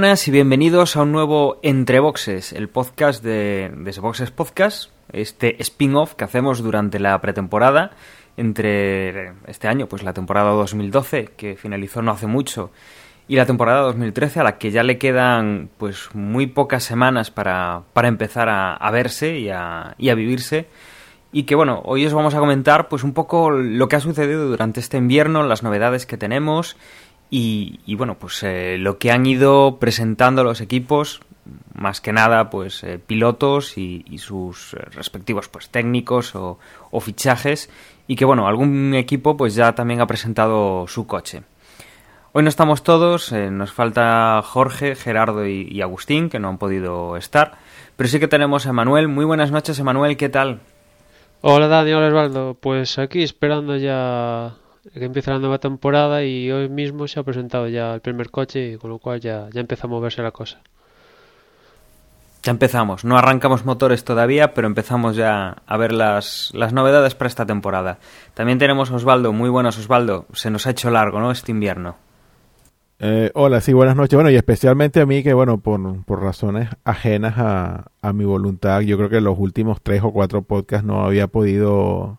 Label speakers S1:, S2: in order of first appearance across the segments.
S1: buenas y bienvenidos a un nuevo Entre Boxes, el podcast de, de Boxes Podcast, este spin-off que hacemos durante la pretemporada entre este año, pues la temporada 2012, que finalizó no hace mucho, y la temporada 2013, a la que ya le quedan pues muy pocas semanas para, para empezar a, verse y a, y a vivirse. Y que bueno, hoy os vamos a comentar pues un poco lo que ha sucedido durante este invierno, las novedades que tenemos y, bueno, pues eh, lo que han ido presentando los equipos, más que nada pues eh, pilotos y, sus respectivos pues técnicos o, fichajes y que bueno, algún equipo pues ya también ha presentado su coche. Hoy no estamos todos, eh, nos falta Jorge, Gerardo y, y, Agustín, que no han podido estar, pero sí que tenemos a Manuel. Muy buenas noches, Emanuel, ¿qué tal?
S2: Hola Dani, hola Osvaldo. Pues aquí esperando ya que empiece la nueva temporada y hoy mismo se ha presentado ya el primer coche y con lo cual ya, ya empieza a moverse la cosa.
S1: Ya empezamos, no arrancamos motores todavía, pero empezamos ya a ver las, las novedades para esta temporada. También tenemos a Osvaldo, muy buenas Osvaldo, se nos ha hecho largo, ¿no? Este invierno.
S3: Eh, hola, sí, buenas noches. Bueno, y especialmente a mí que, bueno, por, por razones ajenas a, a mi voluntad, yo creo que los últimos tres o cuatro podcasts no había podido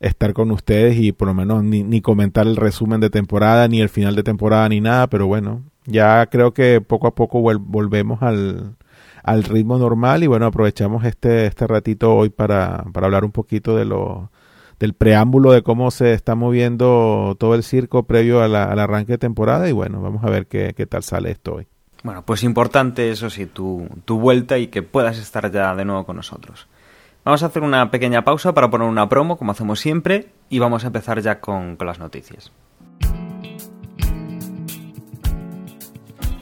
S3: estar con ustedes y por lo menos ni, ni, comentar el resumen de temporada, ni el final de temporada, ni nada, pero bueno, ya creo que poco a poco vol volvemos al, al, ritmo normal y bueno, aprovechamos este, este ratito hoy para, para hablar un poquito de lo, del preámbulo de cómo se está moviendo todo el circo previo a la, al arranque de temporada y bueno, vamos a ver qué, qué tal sale esto hoy.
S1: Bueno, pues importante eso sí, tu, tu vuelta y que puedas estar ya de nuevo con nosotros. Vamos a hacer una pequeña pausa para poner una promo, como hacemos siempre, y vamos a empezar ya con, con las noticias.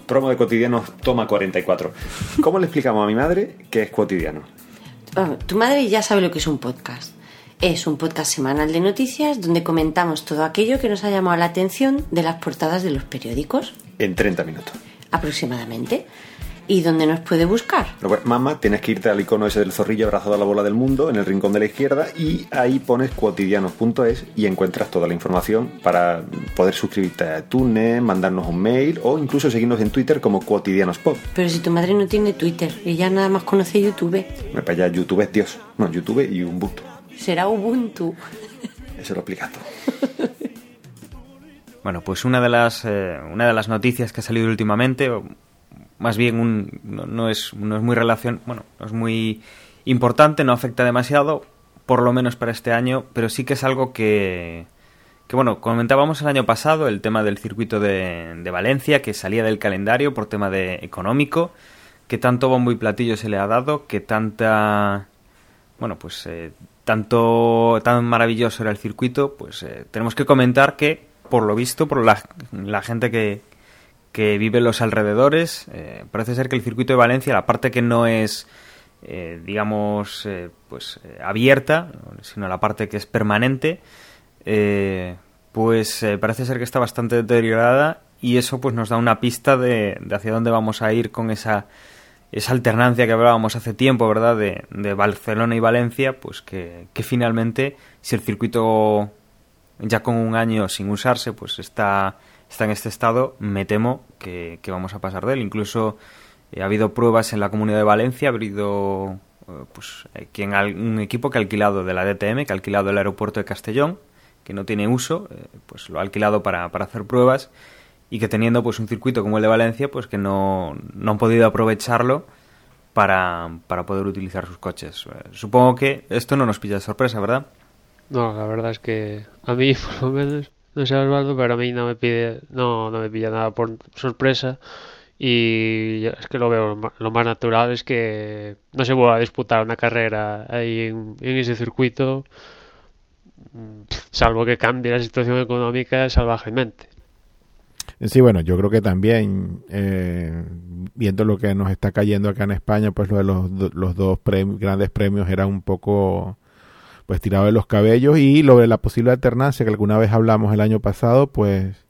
S4: Promo de cotidianos toma 44. ¿Cómo le explicamos a mi madre que es cotidiano?
S5: Oh, tu madre ya sabe lo que es un podcast. Es un podcast semanal de noticias donde comentamos todo aquello que nos ha llamado la atención de las portadas de los periódicos.
S4: En 30 minutos.
S5: Aproximadamente. ¿Y dónde nos puede buscar?
S4: Pues, mamá, tienes que irte al icono ese del zorrillo abrazado a la bola del mundo en el rincón de la izquierda y ahí pones cuotidianos.es y encuentras toda la información para poder suscribirte a iTunes, mandarnos un mail o incluso seguirnos en Twitter como cuotidianospod.
S5: Pero si tu madre no tiene Twitter, ella nada más conoce YouTube.
S4: Me para allá, YouTube es Dios. No, YouTube y Ubuntu.
S5: Será Ubuntu.
S4: Eso lo explicas todo.
S1: Bueno, pues una de las eh, una de las noticias que ha salido últimamente, más bien un, no, no, es, no es muy relación, bueno, no es muy importante, no afecta demasiado, por lo menos para este año, pero sí que es algo que, que bueno, comentábamos el año pasado el tema del circuito de, de Valencia, que salía del calendario por tema de económico, que tanto bombo y platillo se le ha dado, que tanta, bueno, pues eh, tanto, tan maravilloso era el circuito, pues eh, tenemos que comentar que, por lo visto, por la, la gente que, que vive en los alrededores. Eh, parece ser que el circuito de Valencia, la parte que no es, eh, digamos, eh, pues abierta, sino la parte que es permanente, pues parece ser que está bastante deteriorada y eso pues nos da una pista de, de, hacia dónde vamos a ir con esa esa alternancia que hablábamos hace tiempo, ¿verdad? De, de Barcelona y Valencia, pues que, que finalmente, si el circuito ya con un año sin usarse, pues está está en este estado, me temo que, vamos a pasar de él. Incluso eh, ha habido pruebas en la Comunidad de Valencia, ha habido eh, pues, eh, quien, un equipo que ha alquilado de la DTM, que ha alquilado el aeropuerto de Castellón, que no tiene uso, pues lo ha alquilado para, para, hacer pruebas y que teniendo pues un circuito como el de Valencia, pues que no, no han podido aprovecharlo para, para poder utilizar sus coches. Supongo que esto no nos pilla de sorpresa, ¿verdad?
S2: No, la verdad es que a mí por lo menos no sé Osvaldo, pero a mí no me pide, no, no me pilla nada por sorpresa y es que lo veo lo más natural es que no se vuelva a disputar una carrera ahí en, ese circuito salvo que cambie la situación económica salvajemente.
S3: Sí, bueno, yo creo que también, eh, viendo lo que nos está cayendo acá en España, pues lo de los, los dos grandes premios era un poco pues tirado de los cabellos y lo de la posible alternancia que alguna vez hablamos el año pasado, pues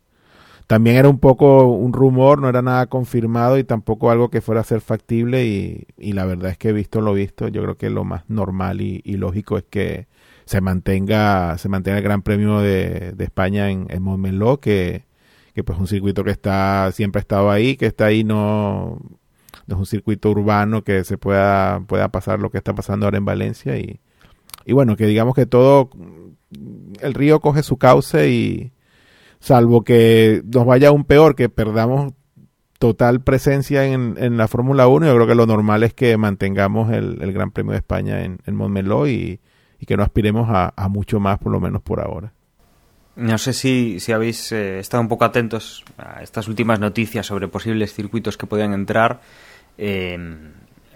S3: también era un poco un rumor, no era nada confirmado y tampoco algo que fuera a ser factible y, y la verdad es que visto lo visto, yo creo que lo más normal y, lógico es que se mantenga, se mantenga el Gran Premio de, de España en, en Montmeló, que, que pues un circuito que está, siempre ha estado ahí, que está ahí no, no es un circuito urbano que se pueda, pueda pasar lo que está pasando ahora en Valencia y, y bueno, que digamos que todo, el río coge su cauce y, salvo que nos vaya aún peor, que perdamos total presencia en, en la Fórmula 1, yo creo que lo normal es que mantengamos el, el Gran Premio de España en, en Montmeló y, y, que no aspiremos a, a, mucho más, por lo menos por ahora.
S1: No sé si, si habéis eh, estado un poco atentos a estas últimas noticias sobre posibles circuitos que podían entrar. Eh,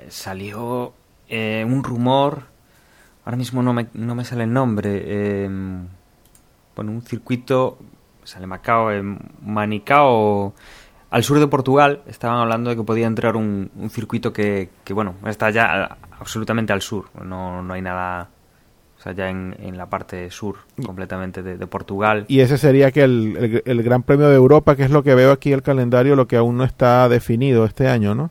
S1: salió eh, un rumor, ahora mismo no me, no me sale el nombre, bueno, un circuito sale Macao, en Manicao, al sur de Portugal, estaban hablando de que podía entrar un, un circuito que, que, bueno, está ya absolutamente al sur, no, no hay nada, o sea, ya en, en la parte sur completamente de, de, Portugal.
S3: Y ese sería que el, el, el, Gran Premio de Europa, que es lo que veo aquí el calendario, lo que aún no está definido este año, ¿no?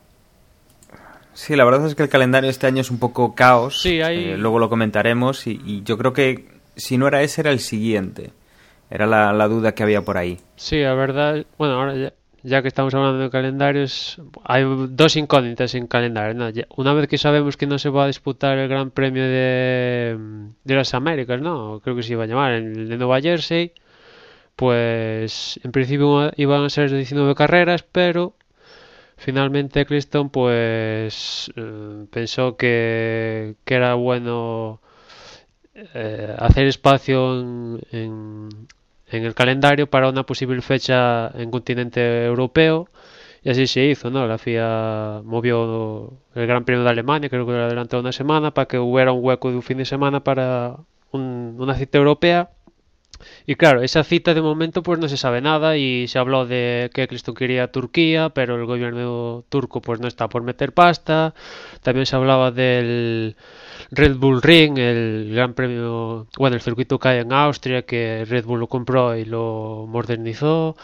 S1: Sí, la verdad es que el calendario este año es un poco caos.
S2: Sí, hay...
S1: eh, luego lo comentaremos y, y yo creo que si no era ese, era el siguiente. Era la, la, duda que había por ahí.
S2: Sí, la verdad, bueno, ahora ya, ya que estamos hablando de calendarios, hay dos incógnitas en calendario. ¿no? Una vez que sabemos que no se va a disputar el Gran Premio de, de las Américas, ¿no? Creo que se iba a llamar, el de Nueva Jersey, pues en principio iban a ser 19 carreras, pero finalmente Cliston pues eh, pensó que, que, era bueno eh, hacer espacio en, en el calendario para una posible fecha en continente europeo y así se hizo, ¿no? La FIA movió el Gran Premio de Alemania, creo que lo adelantó una semana para que hubiera un hueco de un fin de semana para un, una cita europea. Y claro, esa cita de momento pues no se sabe nada y se habló de que Cristo quería Turquía, pero el gobierno turco pues no está por meter pasta. También se hablaba del Red Bull Ring, el gran premio, bueno, el circuito que hay en Austria, que Red Bull lo compró y lo modernizó.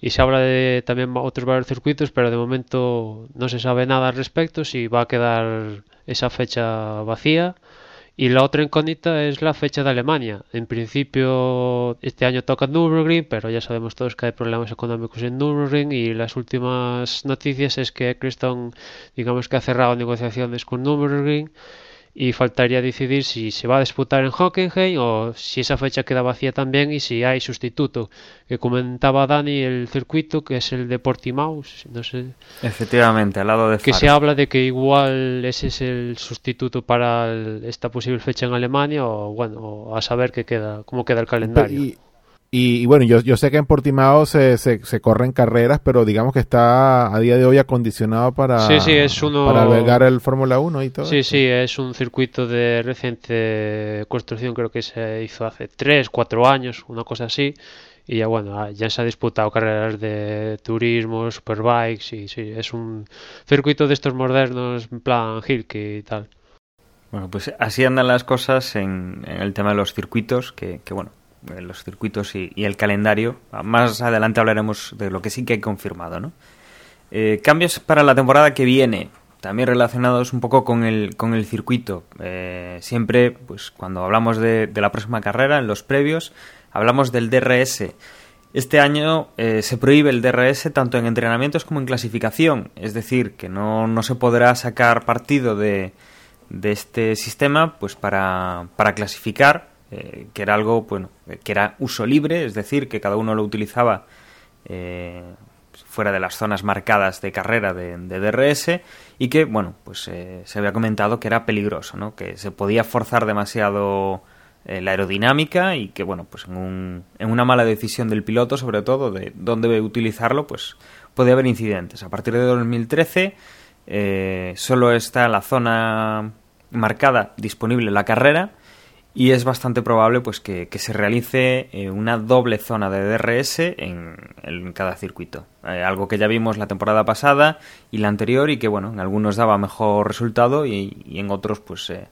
S2: Y se habla de también otros varios circuitos, pero de momento no se sabe nada al respecto, si va a quedar esa fecha vacía. Y la otra incógnita es la fecha de Alemania. En principio este año toca Nürburgring, pero ya sabemos todos que hay problemas económicos en Nürburgring y las últimas noticias es que Eccleston digamos que ha cerrado negociaciones con Nürburgring y faltaría decidir si se va a disputar en Hockenheim o si esa fecha queda vacía también y si hay sustituto. Que comentaba Dani el circuito que es el de Portimao, no sé.
S1: Efectivamente, al lado de
S2: Que se habla de que igual ese es el sustituto para el, esta posible fecha en Alemania o bueno, o a saber qué queda, cómo queda el calendario.
S3: Y, y, y, bueno, yo, yo sé que en Portimao se, se, se, corren carreras, pero digamos que está a día de hoy acondicionado para,
S2: sí, sí, es uno...
S3: para albergar el Fórmula 1 y todo.
S2: Sí, sí, es un circuito de reciente construcción, creo que se hizo hace 3, 4 años, una cosa así. Y ya bueno, ya se ha disputado carreras de turismo, superbikes, y sí, es un circuito de estos modernos, en plan Hilke y tal.
S1: Bueno, pues así andan las cosas en, en el tema de los circuitos, que, que bueno, los circuitos y, el calendario. Más adelante hablaremos de lo que sí que hay confirmado, ¿no? Eh, cambios para la temporada que viene, también relacionados un poco con el, con el circuito. Eh, siempre, pues cuando hablamos de, la próxima carrera, en los previos, hablamos del DRS. Este año eh, se prohíbe el DRS tanto en entrenamientos como en clasificación, es decir, que no, no se podrá sacar partido de, de este sistema pues para, para clasificar eh, que era algo, bueno, que era uso libre, es decir, que cada uno lo utilizaba eh, fuera de las zonas marcadas de carrera de, DRS y que, bueno, pues eh, se había comentado que era peligroso, ¿no? Que se podía forzar demasiado eh, la aerodinámica y que, bueno, pues en, un, en una mala decisión del piloto, sobre todo, de dónde utilizarlo, pues podía haber incidentes. A partir de 2013 eh, solo está la zona marcada disponible la carrera y es bastante probable pues que, que se realice eh, una doble zona de DRS en, en cada circuito. Eh, algo que ya vimos la temporada pasada y la anterior y que bueno, en algunos daba mejor resultado y, y en otros pues eh,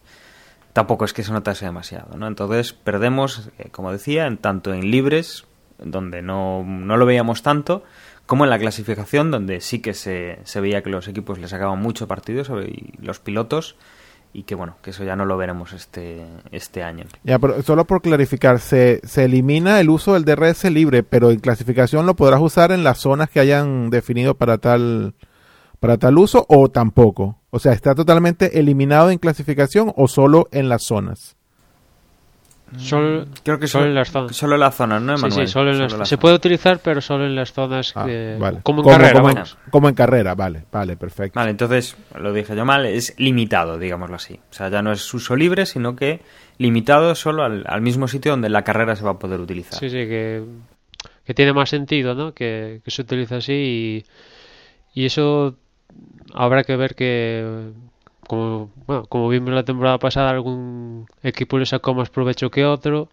S1: tampoco es que se notase demasiado, ¿no? Entonces perdemos, eh, como decía, en tanto en libres, donde no, no, lo veíamos tanto, como en la clasificación, donde sí que se, se veía que los equipos le sacaban mucho partido y los pilotos y que bueno, que eso ya no lo veremos este, este año.
S3: Ya, pero solo por clarificar, se, se elimina el uso del DRS libre, pero en clasificación lo podrás usar en las zonas que hayan definido para tal, para tal uso o tampoco. O sea, ¿está totalmente eliminado en clasificación o solo en las zonas?
S2: Solo,
S1: Creo que
S2: solo
S1: solo,
S2: en las zonas.
S1: solo en las zonas, ¿no,
S2: Sí,
S1: Emanuel?
S2: sí, solo en las-
S1: Solo las
S2: se
S1: zonas.
S2: puede utilizar, pero solo en las zonas
S3: Ah,
S2: que-
S3: vale.
S2: como en
S3: Como-
S2: carrera.
S3: como en- como en carrera, vale, vale, perfecto.
S1: Vale, entonces, lo dije yo mal, es limitado, digámoslo así. O sea, ya no es uso libre, sino que limitado solo al, al mismo sitio donde la carrera se va a poder utilizar.
S2: Sí, sí, que, que tiene más sentido, ¿no? Que, que se utiliza así y, y eso habrá que ver que, como, bueno, como vimos la temporada pasada, algún equipo le sacó más provecho que otro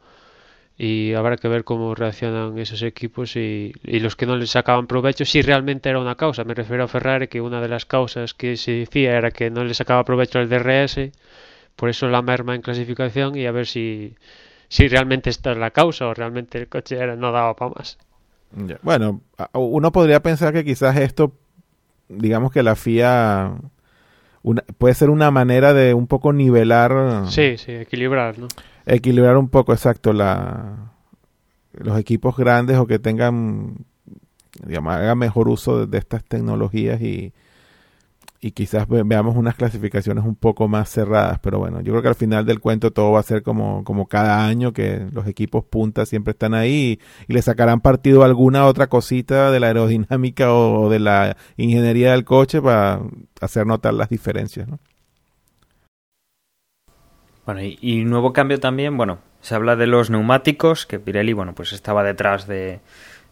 S2: y habrá que ver cómo reaccionan esos equipos y, y los que no les sacaban provecho, si realmente era una causa. Me refiero a Ferrari, que una de las causas que se decía era que no le sacaba provecho al DRS, por eso la merma en clasificación y a ver si, si realmente esta es la causa o realmente el coche era, no daba para más.
S3: Bueno, uno podría pensar que quizás esto, digamos que la FIA una- puede ser una manera de un poco nivelar,
S2: Sí, sí, equilibrar, ¿no?
S3: equilibrar un poco, exacto, la los equipos grandes o que tengan, digamos, hagan mejor uso de, de estas tecnologías y, y quizás ve- veamos unas clasificaciones un poco más cerradas, pero bueno, yo creo que al final del cuento todo va a ser como, como cada año, que los equipos punta siempre están ahí y, le sacarán partido alguna otra cosita de la aerodinámica o, o de la ingeniería del coche para hacer notar las diferencias, ¿no?
S1: Bueno, y, y nuevo cambio también, bueno, se habla de los neumáticos, que Pirelli, bueno, pues estaba detrás de,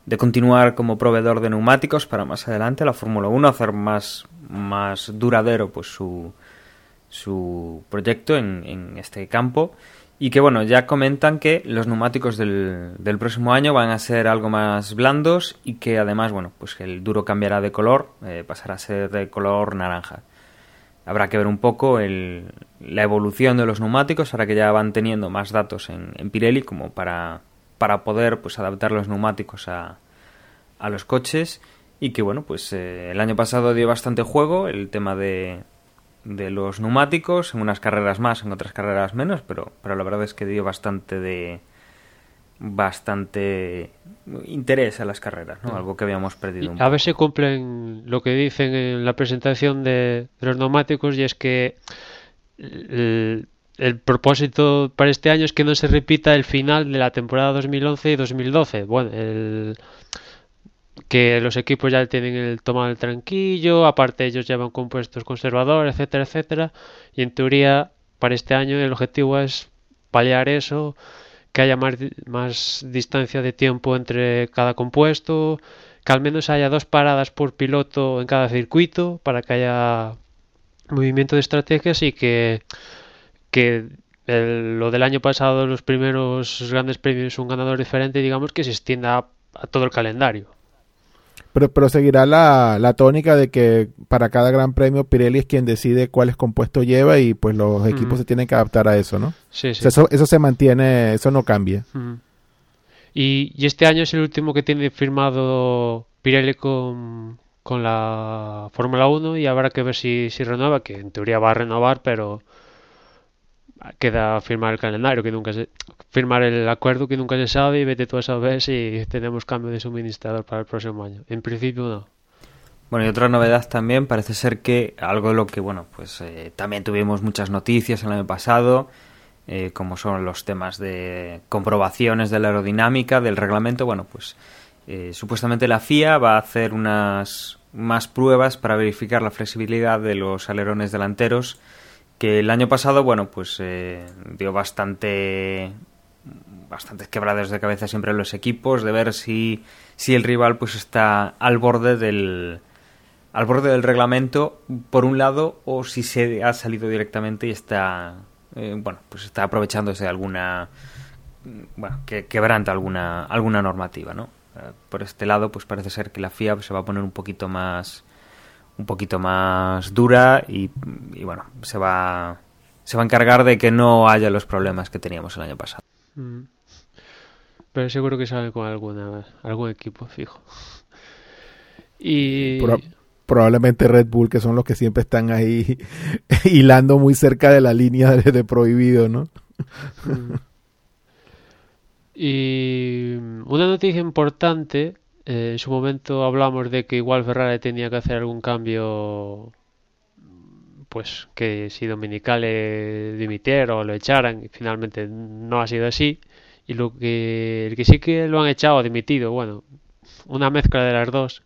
S1: de continuar como proveedor de neumáticos para más adelante la Fórmula 1, hacer más, más duradero pues su, su proyecto en, en este campo. Y que bueno, ya comentan que los neumáticos del, del próximo año van a ser algo más blandos y que además, bueno, pues el duro cambiará de color, eh, pasará a ser de color naranja. Habrá que ver un poco el, la evolución de los neumáticos, ahora que ya van teniendo más datos en, en Pirelli, como para, para poder pues adaptar los neumáticos a, a los coches. Y que bueno, pues eh, el año pasado dio bastante juego el tema de, de los neumáticos, en unas carreras más, en otras carreras menos, pero, pero la verdad es que dio bastante de bastante interés a las carreras, ¿no? Algo que habíamos perdido
S2: Y
S1: un
S2: a ver si cumplen lo que dicen en la presentación de, de los neumáticos y es que el, el propósito para este año es que no se repita el final de la temporada 2011 y 2012. Bueno, el, que los equipos ya tienen el tomado el tranquillo, aparte ellos llevan compuestos conservadores, etcétera, etcétera. Y en teoría, para este año el objetivo es paliar eso, que haya más, más distancia de tiempo entre cada compuesto, que al menos haya dos paradas por piloto en cada circuito para que haya movimiento de estrategias y que, que el- lo del año pasado, los primeros grandes premios, un ganador diferente, digamos que se extienda a, a todo el calendario.
S3: Pero, pero seguirá la, la tónica de que para cada gran premio Pirelli es quien decide cuáles compuestos lleva y pues los equipos se tienen que adaptar a eso, ¿no?
S2: Sí,
S3: O
S2: sí.
S3: sea, eso, eso se mantiene, eso no cambia.
S2: Y, y este año es el último que tiene firmado Pirelli con, con la Fórmula 1 y habrá que ver si, si renueva, que en teoría va a renovar, pero queda firmar el calendario, que nunca se, firmar el acuerdo que nunca se sabe y vete tú a saber si tenemos cambio de suministrador para el próximo año. En principio no.
S1: Bueno, y otra novedad también parece ser que algo de lo que, bueno, pues eh, también tuvimos muchas noticias el año pasado, eh, como son los temas de comprobaciones de la aerodinámica, del reglamento, bueno, pues eh, supuestamente la FIA va a hacer unas más pruebas para verificar la flexibilidad de los alerones delanteros, que el año pasado, bueno, pues eh, dio bastante bastantes quebraderos de cabeza siempre en los equipos de ver si, si el rival pues está al borde del al borde del reglamento por un lado o si se ha salido directamente y está eh, bueno pues está aprovechándose de alguna bueno que quebranta alguna alguna normativa no Eh, por este lado pues parece ser que la FIA se va a poner un poquito más un poquito más dura y, y bueno se va se va a encargar de que no haya los problemas que teníamos el año pasado.
S2: Mm. Pero seguro que sale con alguna, algún equipo fijo. Y
S3: Pro- probablemente Red Bull, que son los que siempre están ahí hilando muy cerca de la línea de, de prohibido, ¿no?
S2: Mm. Y una noticia importante, eh, en su momento hablamos de que igual Ferrari tenía que hacer algún cambio, pues que si Dominicale dimitiera o lo echaran, y finalmente no ha sido así. Y lo que, que sí que lo han echado o dimitido, bueno, una mezcla de las dos,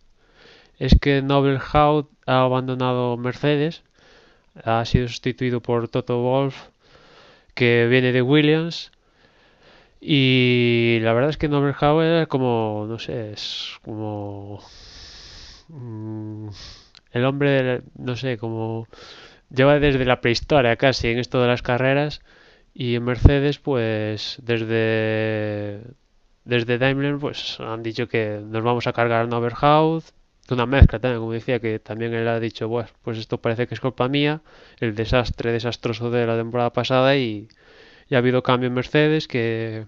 S2: es que Nobel Hout ha abandonado Mercedes, ha sido sustituido por Toto Wolff, que viene de Williams. Y la verdad es que Noberhauer es como, no sé, es como mm, el hombre, no sé, como lleva desde la prehistoria casi en esto de las carreras y en Mercedes pues desde desde Daimler pues han dicho que nos vamos a cargar a Noberhaut una mezcla también, como decía, que también él ha dicho, bueno, pues esto parece que es culpa mía, el desastre desastroso de la temporada pasada y, y ha habido cambio en Mercedes que,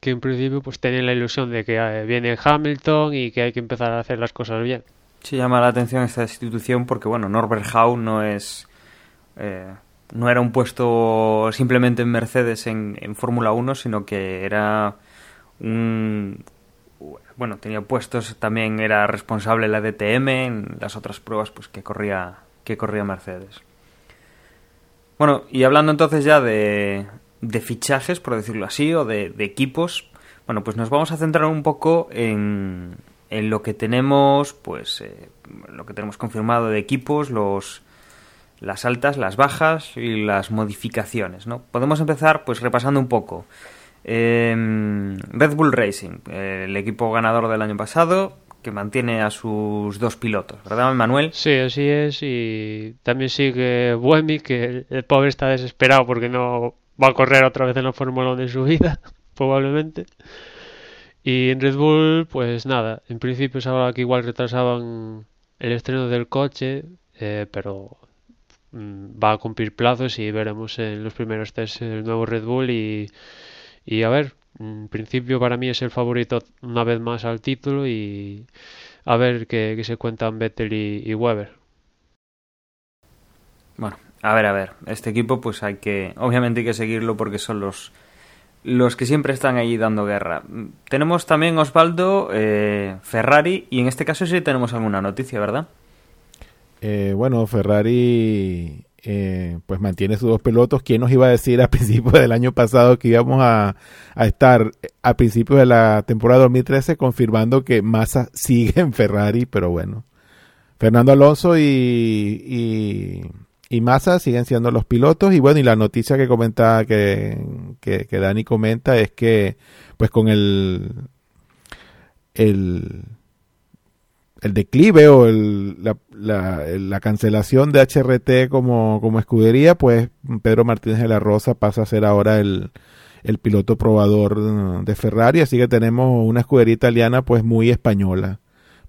S2: que en principio pues tenían la ilusión de que eh, viene Hamilton y que hay que empezar a hacer las cosas bien.
S1: Sí llama la atención esta institución porque, bueno, Norbert Hau no es... eh, no era un puesto simplemente en Mercedes en, en Fórmula 1, sino que era un... Bueno, tenía puestos, también era responsable la DTM, en las otras pruebas pues que corría, que corría Mercedes. Bueno, y hablando entonces ya de, de fichajes, por decirlo así, o de, equipos, bueno, pues nos vamos a centrar un poco en, en lo que tenemos, pues, eh, lo que tenemos confirmado de equipos, los, las altas, las bajas y las modificaciones, ¿no? Podemos empezar, pues, repasando un poco. Eh, Red Bull Racing, el equipo ganador del año pasado, que mantiene a sus dos pilotos, ¿verdad, Manuel?
S2: Sí, así es. Y también sigue Buemi, que el pobre está desesperado porque no va a correr otra vez en la Fórmula 1 de su vida, probablemente. Y en Red Bull, pues nada, en principio se hablaba que igual retrasaban el estreno del coche, eh, pero mm, va a cumplir plazos y veremos en los primeros test el nuevo Red Bull y, a ver, en principio para mí es el favorito una vez más al título y a ver qué, qué se cuentan Vettel y, y Weber.
S1: Bueno, a ver, a ver. Este equipo, pues hay que. Obviamente hay que seguirlo porque son los. Los que siempre están ahí dando guerra. Tenemos también Osvaldo, eh, Ferrari, y en este caso sí tenemos alguna noticia, ¿verdad?
S3: Eh, bueno, Ferrari eh, pues mantiene sus dos pilotos. ¿Quién nos iba a decir a principios del año pasado que íbamos a, a estar a principios de la temporada 2013 confirmando que Massa sigue en Ferrari? Pero bueno, Fernando Alonso y, y, y Massa siguen siendo los pilotos. Y bueno, y la noticia que comentaba, que, que, Dani comenta es que pues con el... el el declive o el, la, la, la, cancelación de HRT como, como escudería, pues Pedro Martínez de la Rosa pasa a ser ahora el, el piloto probador de Ferrari, así que tenemos una escudería italiana pues muy española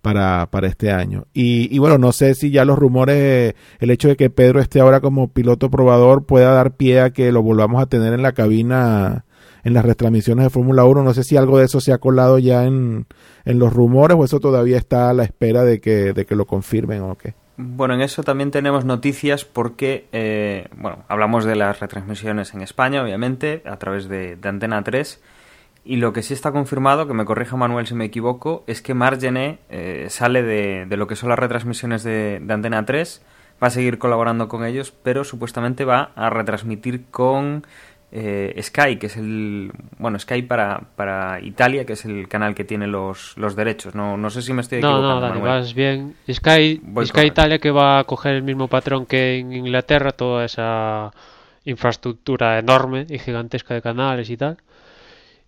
S3: para, para este año. Y, y bueno, no sé si ya los rumores, el hecho de que Pedro esté ahora como piloto probador pueda dar pie a que lo volvamos a tener en la cabina en las retransmisiones de Fórmula 1. No sé si algo de eso se ha colado ya en, en, los rumores o eso todavía está a la espera de que, de que lo confirmen o qué.
S1: Bueno, en eso también tenemos noticias porque, eh, bueno, hablamos de las retransmisiones en España, obviamente, a través de, de, Antena 3. Y lo que sí está confirmado, que me corrija Manuel si me equivoco, es que Margené eh, sale de, de, lo que son las retransmisiones de, de Antena 3, va a seguir colaborando con ellos, pero supuestamente va a retransmitir con eh, Sky, que es el. Bueno, Sky para, para Italia, que es el canal que tiene los, los derechos. No, no sé si me estoy
S2: no,
S1: equivocando.
S2: No, dale, vas bien. Sky, Sky Italia que va a coger el mismo patrón que en Inglaterra, toda esa infraestructura enorme y gigantesca de canales y tal.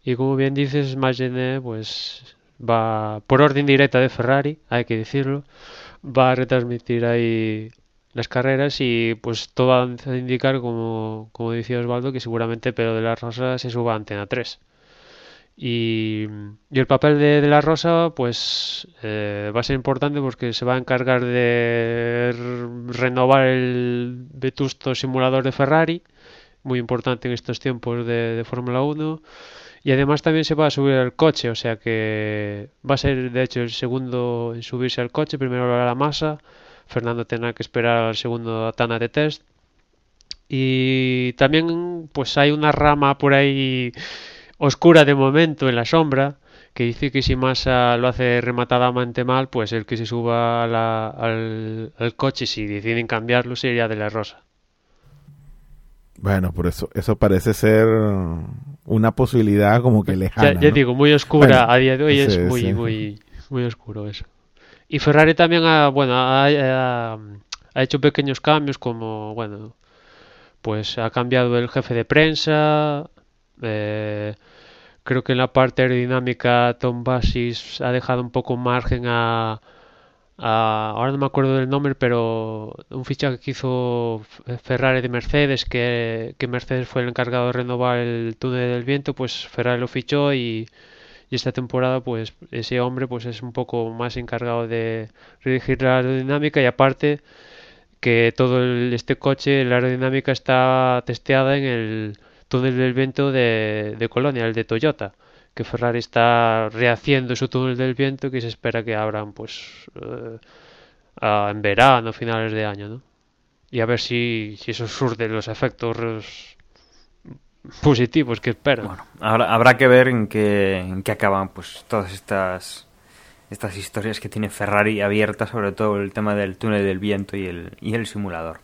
S2: Y como bien dices, Magene, pues va por orden directa de Ferrari, hay que decirlo, va a retransmitir ahí las carreras y pues todo va a indicar, como, como decía Osvaldo, que seguramente Pedro de la Rosa se suba a Antena 3. Y, y el papel de, de, la Rosa pues eh, va a ser importante porque se va a encargar de renovar el vetusto simulador de Ferrari muy importante en estos tiempos de, de Fórmula 1. Y además también se va a subir al coche, o sea que va a ser de hecho el segundo en subirse al coche. Primero lo hará la masa, Fernando tendrá que esperar al segundo Tana de test. Y también pues hay una rama por ahí oscura de momento en la sombra que dice que si Massa lo hace rematadamente mal, pues el que se suba al, al, coche si deciden cambiarlo sería de la Rosa.
S3: Bueno, por eso eso parece ser una posibilidad como que lejana.
S2: Ya, digo, muy oscura a día de hoy es muy muy muy oscuro eso. Y Ferrari también ha bueno ha, ha hecho pequeños cambios como bueno pues ha cambiado el jefe de prensa. Eh, creo que en la parte aerodinámica Tom Basis ha dejado un poco margen a, ahora no me acuerdo del nombre, pero un fichaje que hizo Ferrari de Mercedes, que, Mercedes fue el encargado de renovar el túnel del viento, pues Ferrari lo fichó y, esta temporada pues ese hombre pues es un poco más encargado de dirigir la aerodinámica y aparte que todo este coche, la aerodinámica está testeada en el túnel del viento de, de Colonia, el de Toyota, que Ferrari está rehaciendo su túnel del viento que se espera que abran pues eh, en verano, finales de año, ¿no? Y a ver si, si eso surge los efectos positivos que esperan.
S1: Bueno, habrá, habrá que ver en qué, en qué acaban pues todas estas estas historias que tiene Ferrari abiertas, sobre todo el tema del túnel del viento y el, y el simulador.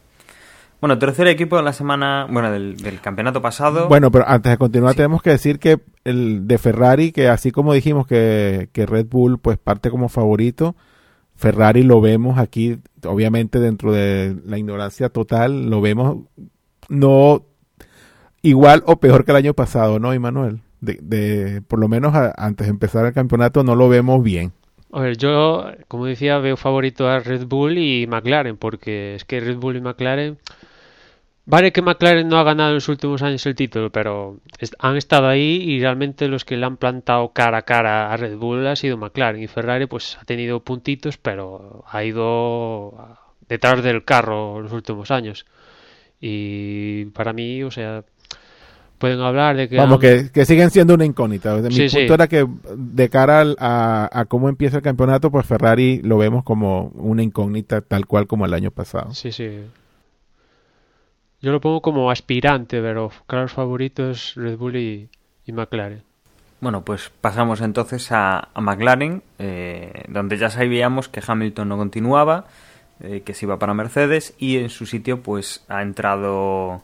S1: Bueno, tercer equipo de la semana, bueno, del, campeonato pasado.
S3: Bueno, pero antes de continuar tenemos que decir que el de Ferrari, que así como dijimos que, que Red Bull pues parte como favorito, Ferrari lo vemos aquí, obviamente dentro de la ignorancia total, lo vemos no igual o peor que el año pasado, ¿no, Emanuel? De, de, por lo menos antes de empezar el campeonato no lo vemos bien.
S2: A ver, yo, como decía, veo favorito a Red Bull y McLaren, porque es que Red Bull y McLaren Vale que McLaren no ha ganado en los últimos años el título, pero han estado ahí y realmente los que le han plantado cara a cara a Red Bull ha sido McLaren y Ferrari pues ha tenido puntitos, pero ha ido detrás del carro los últimos años. Y para mí, o sea, pueden hablar de que...
S3: Vamos, que, siguen siendo una incógnita. Mi punto era que de cara a, a, cómo empieza el campeonato, pues Ferrari lo vemos como una incógnita tal cual como el año pasado.
S2: Sí, sí. Yo lo pongo como aspirante, pero claros favoritos Red Bull y, McLaren.
S1: Bueno, pues pasamos entonces a, McLaren, eh, donde ya sabíamos que Hamilton no continuaba, eh, que se iba para Mercedes y en su sitio pues ha entrado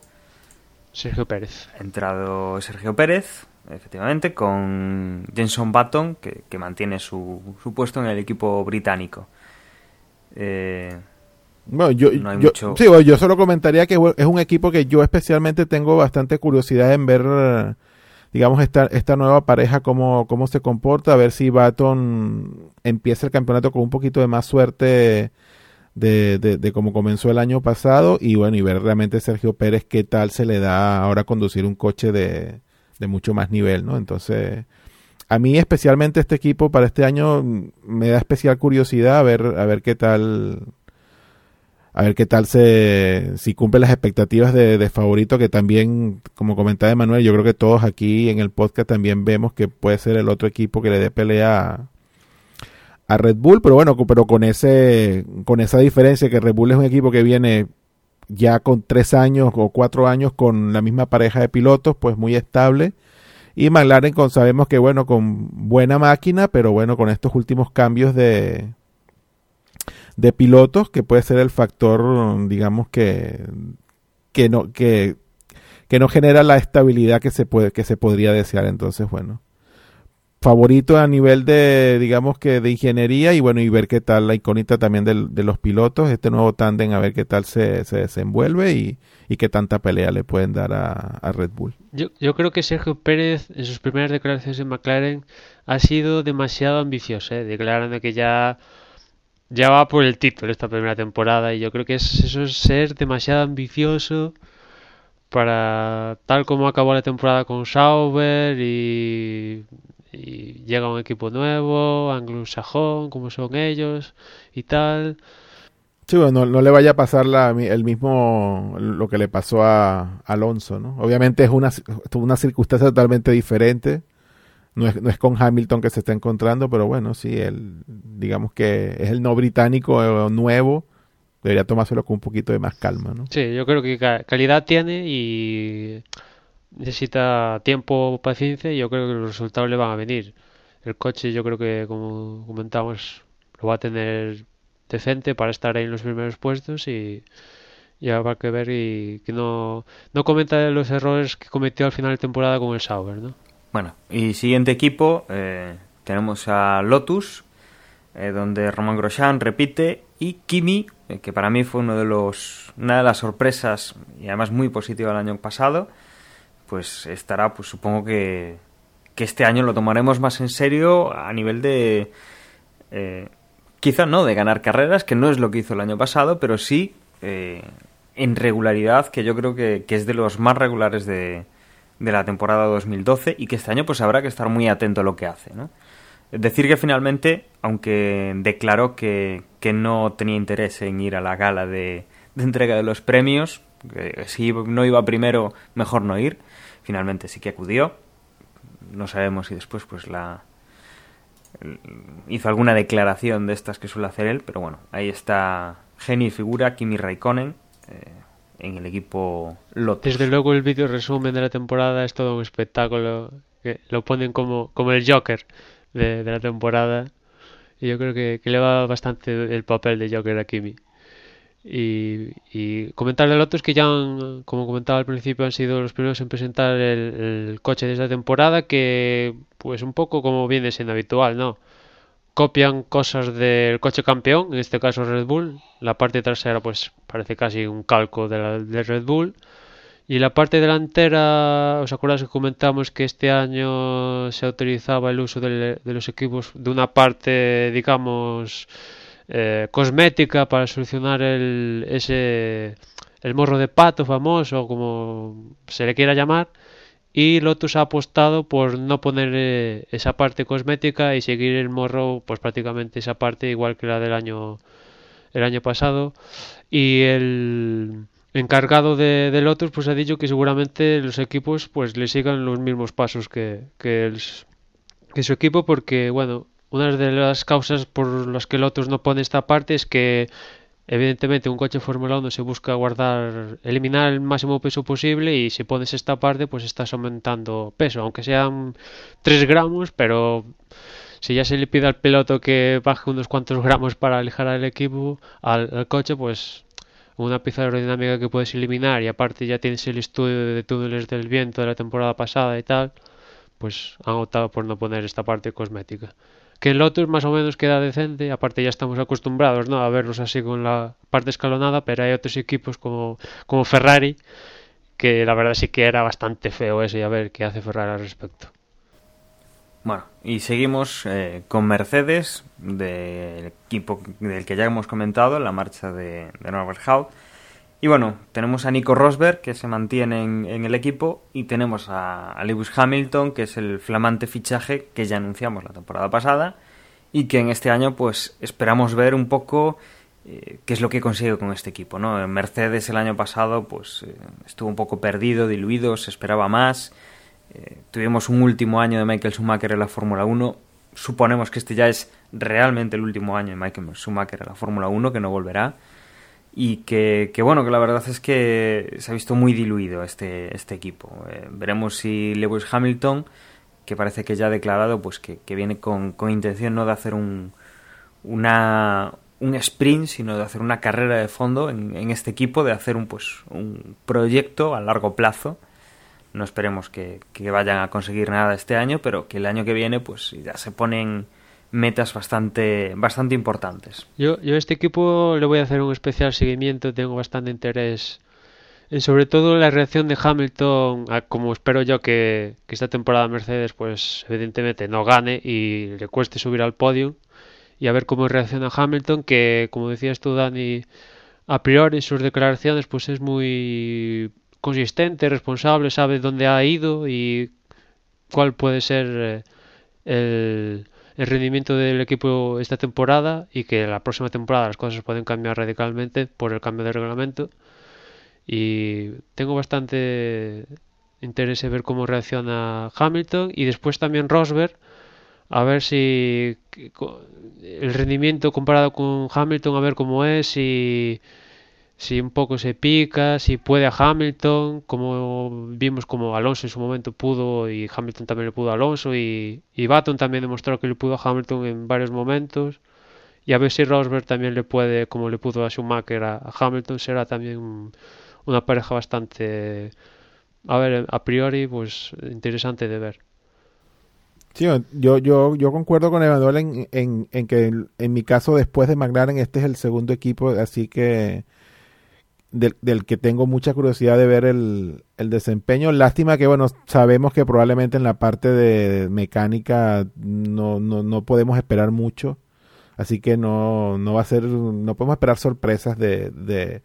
S2: Sergio Pérez.
S1: Ha entrado Sergio Pérez, efectivamente, con Jenson Button, que, mantiene su, su, puesto en el equipo británico.
S3: Eh, bueno, yo, sí, yo solo comentaría que es un equipo que yo especialmente tengo bastante curiosidad en ver, digamos, esta, esta nueva pareja, cómo, cómo se comporta, a ver si Baton empieza el campeonato con un poquito de más suerte de, de, de cómo comenzó el año pasado y bueno, y ver realmente Sergio Pérez qué tal se le da ahora conducir un coche de, de mucho más nivel, ¿no? Entonces, a mí especialmente este equipo para este año me da especial curiosidad a ver, a ver qué tal a ver qué tal se si cumple las expectativas de, favorito que también como comentaba Emanuel yo creo que todos aquí en el podcast también vemos que puede ser el otro equipo que le dé pelea a, Red Bull pero bueno pero con ese con esa diferencia que Red Bull es un equipo que viene ya con tres años o cuatro años con la misma pareja de pilotos pues muy estable. Y McLaren con sabemos que bueno con buena máquina pero bueno con estos últimos cambios de de pilotos que puede ser el factor, digamos, que, que no, que, que no genera la estabilidad que se puede, que se podría desear. Entonces, bueno, favorito a nivel de, digamos que de ingeniería y bueno, y ver qué tal la icónica también de los pilotos, este nuevo tándem, a ver qué tal se, se desenvuelve y, y, qué tanta pelea le pueden dar a, a, Red Bull.
S2: Yo, yo creo que Sergio Pérez en sus primeras declaraciones en McLaren ha sido demasiado ambicioso, ¿eh? declarando que ya ya va por el título esta primera temporada y yo creo que es, eso es ser demasiado ambicioso para tal como acabó la temporada con Sauber y, llega un equipo nuevo, anglosajón, como son ellos y tal.
S3: Sí, bueno, no, le vaya a pasar la, el mismo, lo que le pasó a, Alonso, ¿no? Obviamente es una, una circunstancia totalmente diferente. No es, no es con Hamilton que se está encontrando, pero bueno, sí, él, digamos que es el no británico eh, nuevo, debería tomárselo con un poquito de más calma, ¿no?
S2: Sí, yo creo que calidad tiene y necesita tiempo, paciencia y yo creo que los resultados le van a venir. El coche yo creo que, como comentamos, lo va a tener decente para estar ahí en los primeros puestos y ya habrá que ver y que no, no cometa los errores que cometió al final de temporada con el Sauber, ¿no?
S1: Bueno, y siguiente equipo eh, tenemos a Lotus, eh, donde Roman Grosjean repite y Kimi, eh, que para mí fue uno de los, una de las sorpresas y además muy positiva el año pasado, pues estará, pues supongo que, que este año lo tomaremos más en serio a nivel de quizá no de ganar carreras, que no es lo que hizo el año pasado, pero sí eh, en regularidad, que yo creo que, es de los más regulares de, de, la temporada 2012 y que este año pues habrá que estar muy atento a lo que hace. ¿no? Decir que finalmente, aunque declaró que, que no tenía interés en ir a la gala de, de entrega de los premios, que si no iba primero, mejor no ir, finalmente sí que acudió. No sabemos si después pues la, hizo alguna declaración de estas que suele hacer él, pero bueno, ahí está genio y figura Kimi Raikkonen eh, en el equipo Lotus.
S2: Desde luego el vídeo resumen de la temporada es todo un espectáculo, que lo ponen como, como el Joker de, la temporada y yo creo que, que, le va bastante el papel de Joker a Kimi. Y, y comentarle al otro que ya, como comentaba al principio, han sido los primeros en presentar el, coche de esta temporada, que pues un poco como viene siendo habitual, ¿no? Copian cosas del coche campeón, en este caso Red Bull. La parte trasera pues parece casi un calco de, la, de Red Bull. Y la parte delantera, ¿os acordáis que comentamos que este año se autorizaba el uso de, de los equipos de una parte, digamos, eh, cosmética para solucionar el, ese, el morro de pato famoso, como se le quiera llamar. Y Lotus ha apostado por no poner eh, esa parte cosmética y seguir el morro, pues prácticamente esa parte igual que la del año, el año pasado. Y el encargado de, Lotus pues ha dicho que seguramente los equipos pues le sigan los mismos pasos que, que, que su equipo porque bueno una de las causas por las que Lotus no pone esta parte es que evidentemente un coche Fórmula 1 se busca guardar, eliminar el máximo peso posible y si pones esta parte pues estás aumentando peso, aunque sean 3 gramos, pero si ya se le pide al piloto que baje unos cuantos gramos para alejar al equipo, al, coche, pues una pieza aerodinámica que puedes eliminar y aparte ya tienes el estudio de túneles del viento de la temporada pasada y tal, pues han optado por no poner esta parte cosmética que en Lotus más o menos queda decente, aparte ya estamos acostumbrados ¿no? a verlos así con la parte escalonada, pero hay otros equipos como, como Ferrari, que la verdad sí que era bastante feo eso y a ver qué hace Ferrari al respecto.
S1: Bueno, y seguimos eh, con Mercedes, del equipo del que ya hemos comentado, la marcha de, de Norbert Haut y bueno, tenemos a Nico Rosberg, que se mantiene en, el equipo, y tenemos a, Lewis Hamilton, que es el flamante fichaje que ya anunciamos la temporada pasada, y que en este año pues esperamos ver un poco eh, qué es lo que consigue con este equipo. ¿no? En Mercedes el año pasado pues eh, estuvo un poco perdido, diluido, se esperaba más. Eh, tuvimos un último año de Michael Schumacher en la Fórmula 1. Suponemos que este ya es realmente el último año de Michael Schumacher en la Fórmula 1, que no volverá y que, bueno, que la verdad es que se ha visto muy diluido este, este equipo. Eh, veremos si Lewis Hamilton, que parece que ya ha declarado pues que, viene con, con, intención no de hacer un, una, un sprint, sino de hacer una carrera de fondo en, en, este equipo, de hacer un, pues, un proyecto a largo plazo. No esperemos que, que vayan a conseguir nada este año, pero que el año que viene pues ya se ponen metas bastante, bastante importantes.
S2: Yo, yo a este equipo le voy a hacer un especial seguimiento, tengo bastante interés en sobre todo la reacción de Hamilton, como espero yo que, esta temporada Mercedes pues evidentemente no gane y le cueste subir al podio y a ver cómo reacciona Hamilton, que como decías tú Dani, a priori en sus declaraciones pues es muy consistente, responsable, sabe dónde ha ido y cuál puede ser eh, el el rendimiento del equipo esta temporada y que la próxima temporada las cosas pueden cambiar radicalmente por el cambio de reglamento. Y tengo bastante interés en ver cómo reacciona Hamilton y después también Rosberg a ver si el rendimiento comparado con Hamilton a ver cómo es si si un poco se pica, si puede a Hamilton, como vimos como Alonso en su momento pudo y Hamilton también le pudo a Alonso y, y Baton también demostró que le pudo a Hamilton en varios momentos y a ver si Rosberg también le puede, como le pudo a Schumacher a, Hamilton, será también una pareja bastante, a ver, a priori, pues interesante de ver.
S3: Sí, yo, yo, yo concuerdo con Emanuel en, en, en que en, en mi caso después de McLaren este es el segundo equipo, así que del, que tengo mucha curiosidad de ver el, el, desempeño. Lástima que, bueno, sabemos que probablemente en la parte de mecánica no, no, no podemos esperar mucho. Así que no, no va a ser, no podemos esperar sorpresas de, de,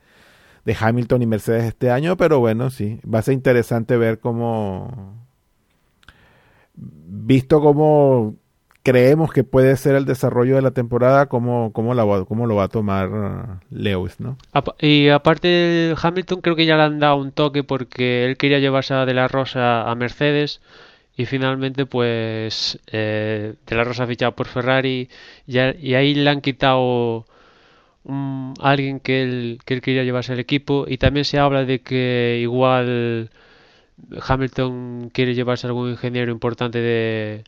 S3: de Hamilton y Mercedes este año, pero bueno, sí, va a ser interesante ver cómo, visto cómo creemos que puede ser el desarrollo de la temporada, cómo, cómo, la, cómo lo va a tomar uh, Lewis, ¿no?
S2: Y aparte Hamilton creo que ya le han dado un toque porque él quería llevarse a De La Rosa a Mercedes y finalmente pues eh, De La Rosa ha fichado por Ferrari y, y ahí le han quitado alguien que él, que él quería llevarse al equipo y también se habla de que igual Hamilton quiere llevarse a algún ingeniero importante de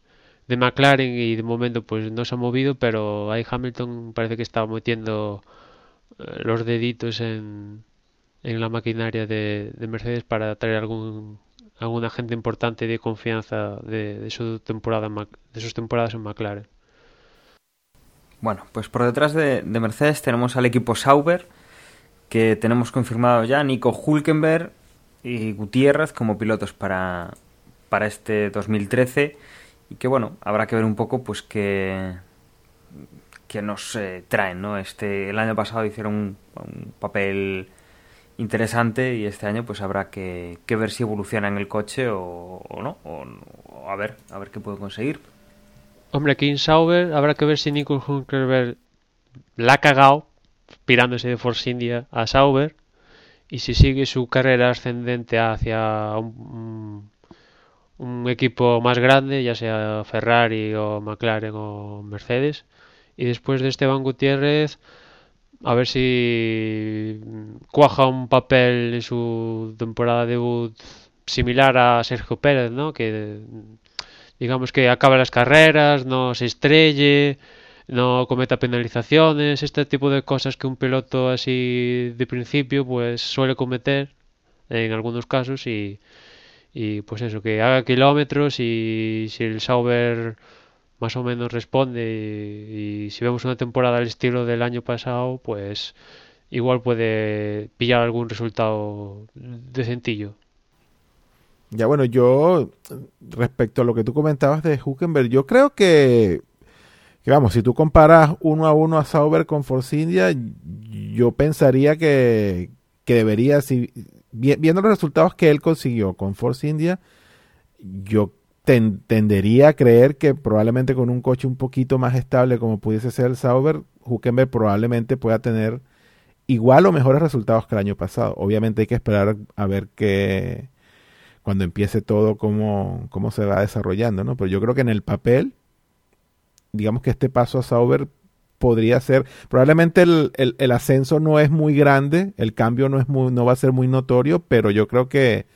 S2: de McLaren y de momento pues no se ha movido, pero ahí Hamilton parece que está metiendo eh, los deditos en, en la maquinaria de, de, Mercedes para traer algún algún agente importante de confianza de, su temporada de sus temporadas en McLaren.
S1: Bueno, pues por detrás de, de Mercedes tenemos al equipo Sauber, que tenemos confirmado ya Nico Hulkenberg y Gutiérrez como pilotos para, para este 2013 y que bueno, habrá que ver un poco pues que, que nos eh, traen, ¿no? Este, el año pasado hicieron un, papel interesante y este año pues habrá que, que ver si evoluciona en el coche o, no, o, a ver, a ver qué puede conseguir.
S2: Hombre, en Sauber habrá que ver si Nico Hulkenberg la ha cagado pirándose de Force India a Sauber y si sigue su carrera ascendente hacia un, un equipo más grande, ya sea Ferrari o McLaren o Mercedes. Y después de Esteban Gutiérrez, a ver si cuaja un papel en su temporada de debut similar a Sergio Pérez, ¿no? Que digamos que acaba las carreras, no se estrelle, no cometa penalizaciones, este tipo de cosas que un piloto así de principio pues suele cometer en algunos casos y y pues eso, que haga kilómetros y si el Sauber más o menos responde y, si vemos una temporada al estilo del año pasado, pues igual puede pillar algún resultado decentillo.
S3: Ya bueno, yo respecto a lo que tú comentabas de Huckenberg, yo creo que, que vamos, si tú comparas uno a uno a Sauber con Force India, yo pensaría que, que debería, si, viendo los resultados que él consiguió con Force India, yo ten, tendería a creer que probablemente con un coche un poquito más estable como pudiese ser el Sauber, Huckenberg probablemente pueda tener igual o mejores resultados que el año pasado. Obviamente hay que esperar a ver que cuando empiece todo cómo, cómo se va desarrollando, ¿no? Pero yo creo que en el papel, digamos que este paso a Sauber podría ser, probablemente el, el, el, ascenso no es muy grande, el cambio no, es muy, no va a ser muy notorio, pero yo creo que,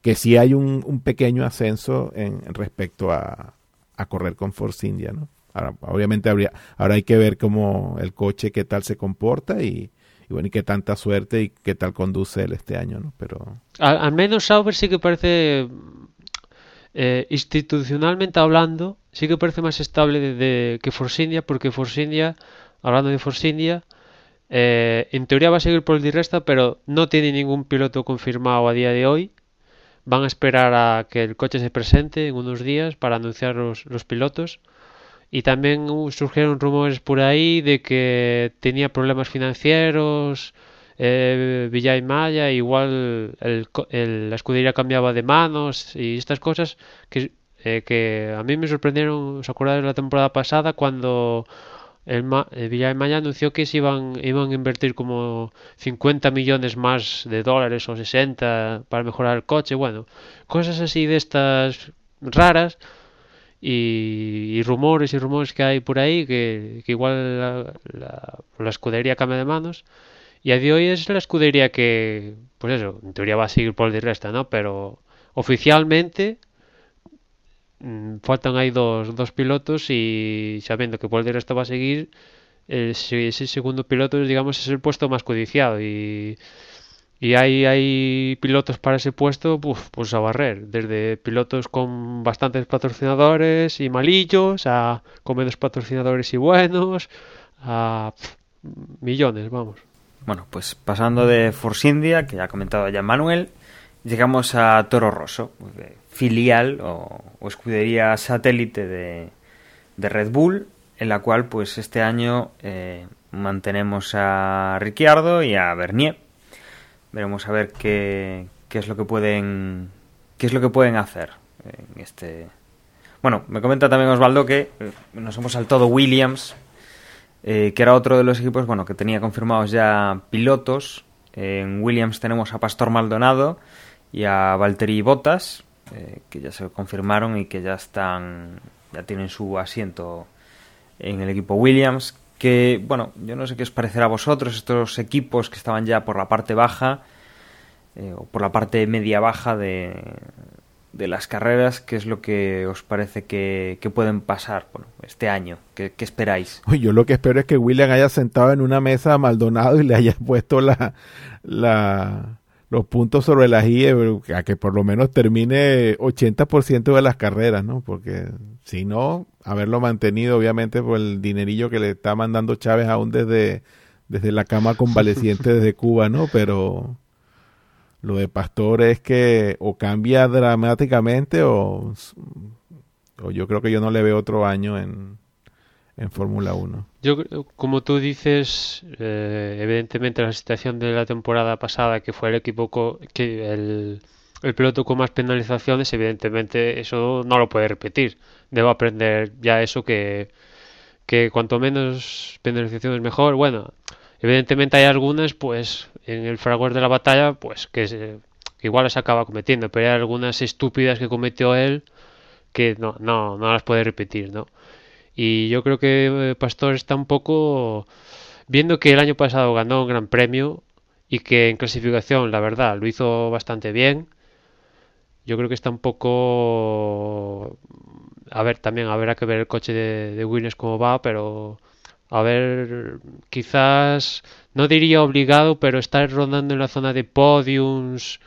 S3: que sí hay un, un pequeño ascenso en, respecto a, a, correr con Force India, ¿no? Ahora, obviamente habría, ahora hay que ver cómo el coche, qué tal se comporta y, y bueno, y qué tanta suerte y qué tal conduce él este año, ¿no? Pero...
S2: Al, al menos Sauber sí que parece eh, institucionalmente hablando, sí que parece más estable de, que Force India, porque Force India, hablando de Force India, eh, en teoría va a seguir por el Diresta, pero no tiene ningún piloto confirmado a día de hoy. Van a esperar a que el coche se presente en unos días para anunciar los, los pilotos. Y también surgieron rumores por ahí de que tenía problemas financieros, eh, Villa y Maya, igual el, el, la escudería cambiaba de manos y estas cosas que eh, que a mí me sorprendieron, ¿os acordáis de la temporada pasada cuando el, Ma el anunció que se iban, iban a invertir como 50 millones más de dólares o 60 para mejorar el coche? Bueno, cosas así de estas raras y, rumores y rumores que hay por ahí que, igual la, la, escudería cambia de manos y a día de hoy es la escudería que pues eso, en teoría va a seguir por el resta, ¿no? Pero oficialmente faltan ahí dos, dos pilotos y sabiendo que Paul de Resta va a seguir ese, segundo piloto digamos es el puesto más codiciado y y hay, hay pilotos para ese puesto, pues a barrer. Desde pilotos con bastantes patrocinadores y malillos, a con menos patrocinadores y buenos, a millones, vamos.
S1: Bueno, pues pasando de Force India, que ya ha comentado ya Manuel, llegamos a Toro Rosso, filial o, escudería satélite de, de, Red Bull, en la cual pues este año eh, mantenemos a Ricciardo y a Bernier. Veremos a ver qué, qué es lo que pueden qué es lo que pueden hacer en este bueno me comenta también Osvaldo que eh, nos hemos saltado Williams eh, que era otro de los equipos bueno que tenía confirmados ya pilotos. En Williams tenemos a Pastor Maldonado y a Valtteri Bottas eh, que ya se confirmaron y que ya están ya tienen su asiento en el equipo Williams que, bueno, yo no sé qué os parecerá a vosotros, estos equipos que estaban ya por la parte baja eh, o por la parte media-baja de, de, las carreras, ¿qué es lo que os parece que, pueden pasar bueno, este año? ¿Qué, esperáis?
S3: yo lo que espero es que William haya sentado en una mesa a Maldonado y le haya puesto la, la, los puntos sobre las IE, a que por lo menos termine 80% de las carreras, ¿no? Porque si no, haberlo mantenido, obviamente, por el dinerillo que le está mandando Chávez aún desde, desde la cama convaleciente desde Cuba, ¿no? Pero lo de Pastor es que o cambia dramáticamente o, o yo creo que yo no le veo otro año en, en Fórmula 1.
S2: Yo, como tú dices, eh, evidentemente la situación de la temporada pasada, que fue el equipo que el, piloto con más penalizaciones, evidentemente eso no lo puede repetir. Debo aprender ya eso que, que cuanto menos penalizaciones mejor. Bueno, evidentemente hay algunas, pues en el fragor de la batalla, pues que, que igual las acaba cometiendo, pero hay algunas estúpidas que cometió él que no, no, no las puede repetir, ¿no? Y yo creo que eh, Pastor está un poco viendo que el año pasado ganó un gran premio y que en clasificación, la verdad, lo hizo bastante bien. Yo creo que está un poco a ver, también habrá que ver el coche de, de Williams cómo va, pero a ver, quizás no diría obligado, pero estar rondando en la zona de podiums,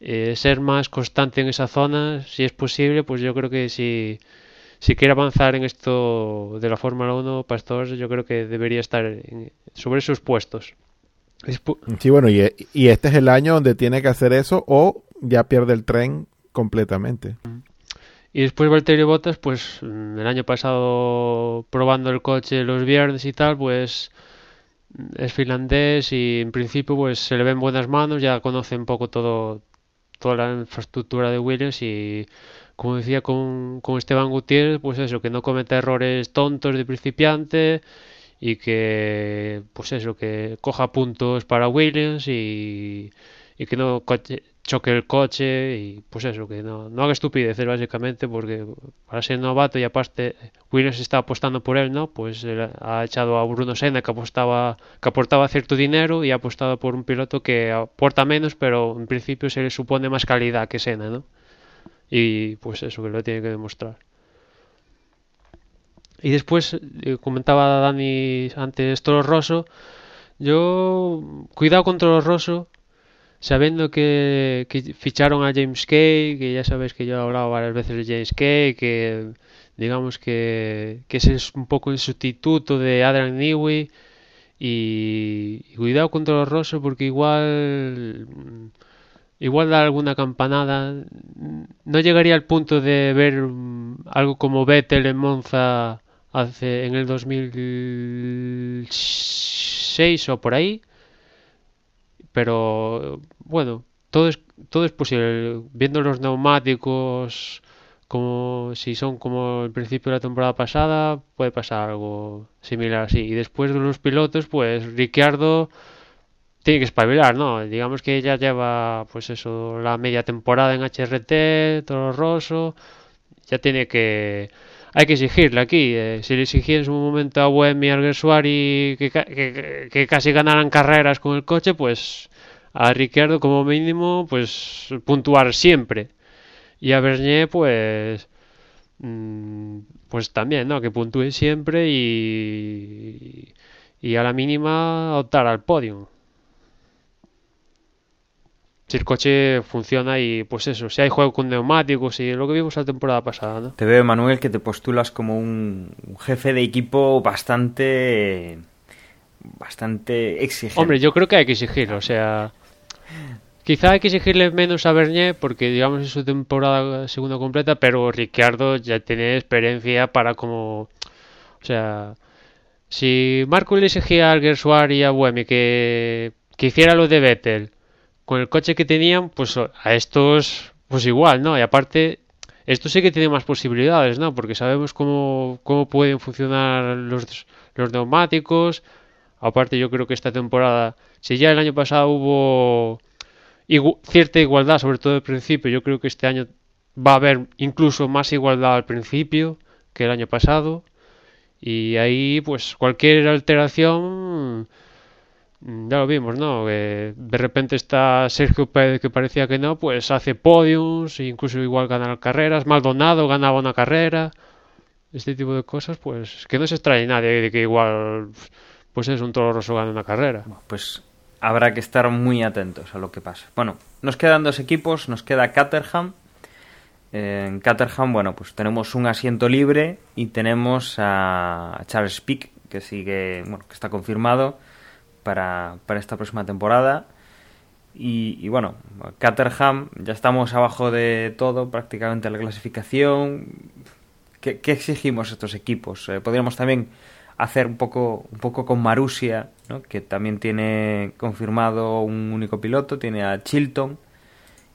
S2: eh, ser más constante en esa zona, si es posible, pues yo creo que si si quiere avanzar en esto de la Fórmula 1, Pastor, yo creo que debería estar sobre sus puestos.
S3: Sí, bueno, y, este es el año donde tiene que hacer eso o ya pierde el tren completamente.
S2: Y después Valtteri Bottas, pues mm, el año pasado probando el coche los viernes y tal, pues es finlandés y en principio pues se le ven buenas manos, ya conoce un poco todo toda la infraestructura de Williams y como decía con, con Esteban Gutiérrez, pues eso, que no cometa errores tontos de principiante y que, pues eso, que coja puntos para Williams y, y que no choque el coche y pues eso, que no, no haga estupideces básicamente porque para ser novato y aparte Williams está apostando por él, ¿no? Pues ha echado a Bruno Senna que apostaba que aportaba cierto dinero y ha apostado por un piloto que aporta menos pero en principio se le supone más calidad que Senna, ¿no? Y pues eso que lo tiene que demostrar. Y después eh, comentaba Dani antes Toro Rosso, yo cuidado con Toro Rosso, sabiendo que, ficharon a James Kay, que ya sabéis que yo he hablado varias veces de James Kay, que digamos que, que es un poco el sustituto de Adrian Newey y, y cuidado con Toro Rosso porque igual igual da alguna campanada. No llegaría al punto de ver mm, algo como Vettel en Monza hace en el 2006 o por ahí. Pero bueno, todo es todo es posible. Viendo los neumáticos como si son como el principio de la temporada pasada, puede pasar algo similar así. Y después de los pilotos, pues Ricciardo tiene que espabilar, ¿no? Digamos que ya lleva, pues eso, la media temporada en HRT, Toro Rosso, ya tiene que... Hay que exigirle aquí. eh, si le exigía en su momento a Buemi y Alguersuari que, ca- que, casi ganaran carreras con el coche, pues a Ricciardo como mínimo, pues puntuar siempre. Y a Bernier, pues... mm, Pues también, ¿no? Que puntúe siempre y... Y a la mínima optar al podio. Si el coche funciona y pues eso, si hay juego con neumáticos y lo que vimos la temporada pasada, ¿no?
S1: Te veo, Manuel, que te postulas como un, un jefe de equipo bastante. bastante exigente.
S2: Hombre, yo creo que hay que exigirlo, o sea, quizá hay que exigirle menos a Bernier porque digamos es su temporada segunda completa, pero Ricciardo ya tiene experiencia para como, o sea, si Marco le exigía a Alguersuari y a Buemi que, que hiciera lo de Vettel con el coche que tenían, pues a estos, pues igual, ¿no? Y aparte, estos sí que tienen más posibilidades, ¿no? Porque sabemos cómo, cómo pueden funcionar los, los neumáticos. Aparte, yo creo que esta temporada, si ya el año pasado hubo cierta igualdad, sobre todo al principio, yo creo que este año va a haber incluso más igualdad al principio que el año pasado. Y ahí, pues, cualquier alteración, ya lo vimos, ¿no? De repente está Sergio Pérez, que parecía que no, pues hace podiums, incluso igual ganar carreras. Maldonado ganaba una carrera. Este tipo de cosas, pues, que no se extrañe nadie de que igual, pues es un toro rosso gane una carrera.
S1: Pues habrá que estar muy atentos a lo que pasa. Bueno, nos quedan dos equipos, nos queda Caterham. Eh, En Caterham, bueno, pues tenemos un asiento libre y tenemos a Charles Pick, que sigue, bueno, que está confirmado para, para esta próxima temporada. Y, bueno, Caterham, ya estamos abajo de todo, prácticamente la clasificación. ¿Qué, qué exigimos a estos equipos? Eh, podríamos también hacer un poco, un poco con Marusia, ¿no? que también tiene confirmado un único piloto, tiene a Chilton,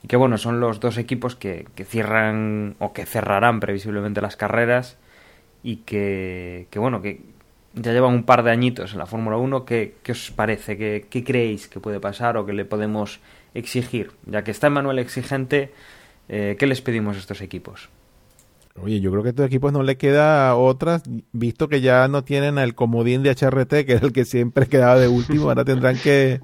S1: y que bueno, son los dos equipos que, que cierran o que cerrarán previsiblemente las carreras y que, que bueno, que ya llevan un par de añitos en la Fórmula 1. ¿Qué, qué os parece? ¿Qué, ¿Qué creéis que puede pasar o que le podemos exigir? Ya que está Emanuel exigente, eh, ¿qué les pedimos a estos equipos?
S3: Oye, yo creo que a estos equipos no le queda otras, visto que ya no tienen el comodín de HRT, que era el que siempre quedaba de último, ahora tendrán que,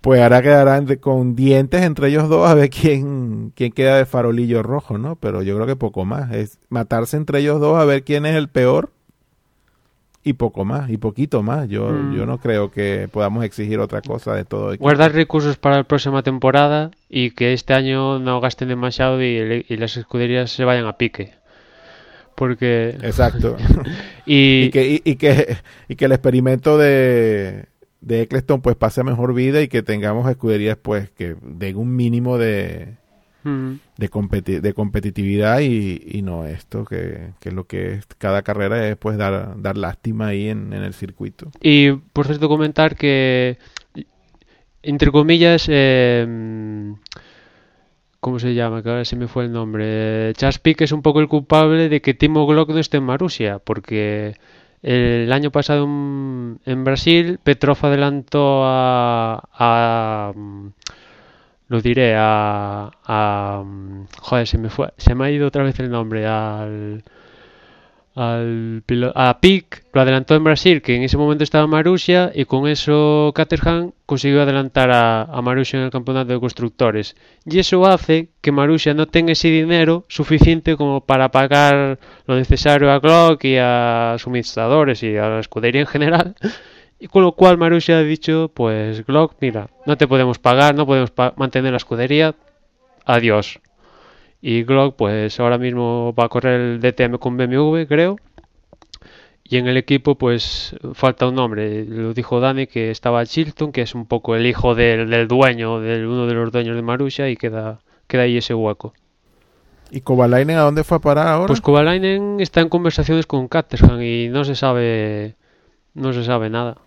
S3: pues ahora quedarán con dientes entre ellos dos a ver quién, quién queda de farolillo rojo, ¿no? Pero yo creo que poco más, es matarse entre ellos dos a ver quién es el peor y poco más, y poquito más. Yo,
S2: Mm.
S3: yo no creo que podamos exigir otra cosa de todo equipo.
S2: Guardar recursos para la próxima temporada y que este año no gasten demasiado y, y las escuderías se vayan a pique. Porque.
S3: Exacto.
S2: Y,
S3: y que, y, y que, y que el experimento de, de Eccleston pues pase a mejor vida y que tengamos escuderías pues que den un mínimo de,
S2: Mm.
S3: de, competi- de competitividad y, y no esto, que, que lo que es cada carrera es pues dar, dar lástima ahí en, en el circuito.
S2: Y por cierto, comentar que, entre comillas, eh, ¿cómo se llama? Que ahora se me fue el nombre. Charles Pic es un poco el culpable de que Timo Glock no esté en Marusia, porque el año pasado en, Brasil Petrov adelantó a, a lo diré a, a joder se me fue se me ha ido otra vez el nombre al al a Pic lo adelantó en Brasil, que en ese momento estaba Marussia, y con eso Caterham consiguió adelantar a, a Marussia en el campeonato de constructores. Y eso hace que Marussia no tenga ese dinero suficiente como para pagar lo necesario a Glock y a suministradores y a la escudería en general. Y con lo cual Marussia ha dicho, pues Glock, mira, no te podemos pagar, no podemos pa- mantener la escudería, adiós. Y Glock, pues ahora mismo va a correr el DTM con BMW, creo. Y en el equipo, pues falta un nombre. Lo dijo Dani que estaba Chilton, que es un poco el hijo del, del dueño, de uno de los dueños de Marussia, y queda, queda ahí ese hueco.
S3: ¿Y Kovalainen a dónde fue a parar ahora?
S2: Pues Kovalainen está en conversaciones con Caterham y no se sabe, no se sabe nada.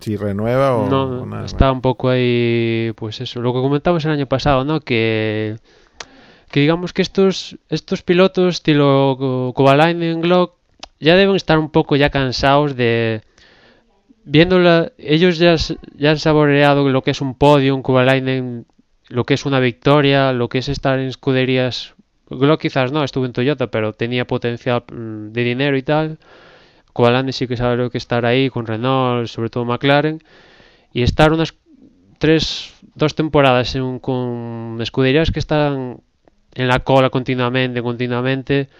S3: Si renueva o,
S2: no,
S3: o nada
S2: está un poco ahí, pues eso, lo que comentamos el año pasado, ¿no? Que que digamos que estos, estos pilotos estilo Kovalainen, Glock, ya deben estar un poco ya cansados de... Viéndola, ellos ya, ya han saboreado lo que es un podio, un Kovalainen, lo que es una victoria, lo que es estar en escuderías... Glock quizás no, estuvo en Toyota, pero tenía potencial mm, de dinero y tal. Kovalainen sí que sabe lo que estar ahí con Renault, sobre todo McLaren. Y estar unas tres, dos temporadas en, con escuderías que están en la cola continuamente, continuamente,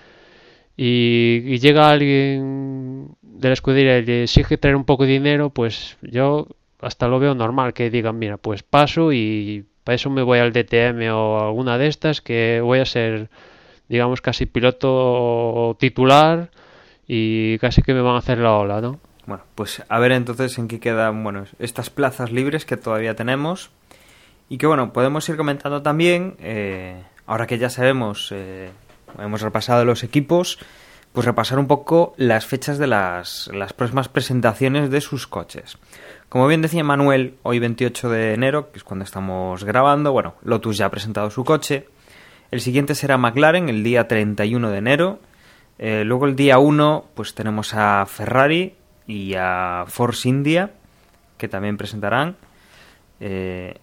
S2: y, llega alguien de la escudería y le exige traer un poco de dinero, pues yo hasta lo veo normal que digan, mira, pues paso y para eso me voy al DTM o alguna de estas, que voy a ser, digamos, casi piloto titular y casi que me van a hacer la ola, ¿no?
S1: Bueno, pues a ver entonces en qué quedan, bueno, estas plazas libres que todavía tenemos y que, bueno, podemos ir comentando también, eh, ahora que ya sabemos, eh, hemos repasado los equipos, pues repasar un poco las fechas de las, las próximas presentaciones de sus coches. Como bien decía Manuel, hoy 28 de enero, que es cuando estamos grabando, bueno, Lotus ya ha presentado su coche. El siguiente será McLaren el día 31 de enero. Eh, luego el día 1, pues tenemos a Ferrari y a Force India, que también presentarán. Eh,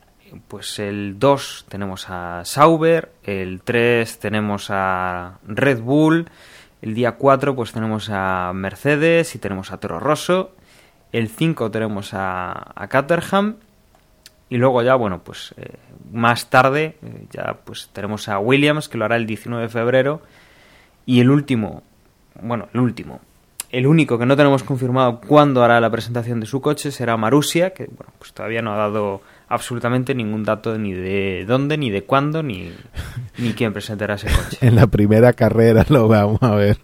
S1: pues el 2 tenemos a Sauber, el 3 tenemos a Red Bull, el día 4 pues tenemos a Mercedes y tenemos a Toro Rosso, el 5 tenemos a, Caterham y luego ya bueno pues eh, más tarde ya pues tenemos a Williams que lo hará el 19 de febrero y el último, bueno el último, el único que no tenemos confirmado cuándo hará la presentación de su coche será Marusia que bueno pues todavía no ha dado absolutamente ningún dato ni de dónde, ni de cuándo, ni, ni quién presentará ese coche.
S3: en la primera carrera lo vamos a ver.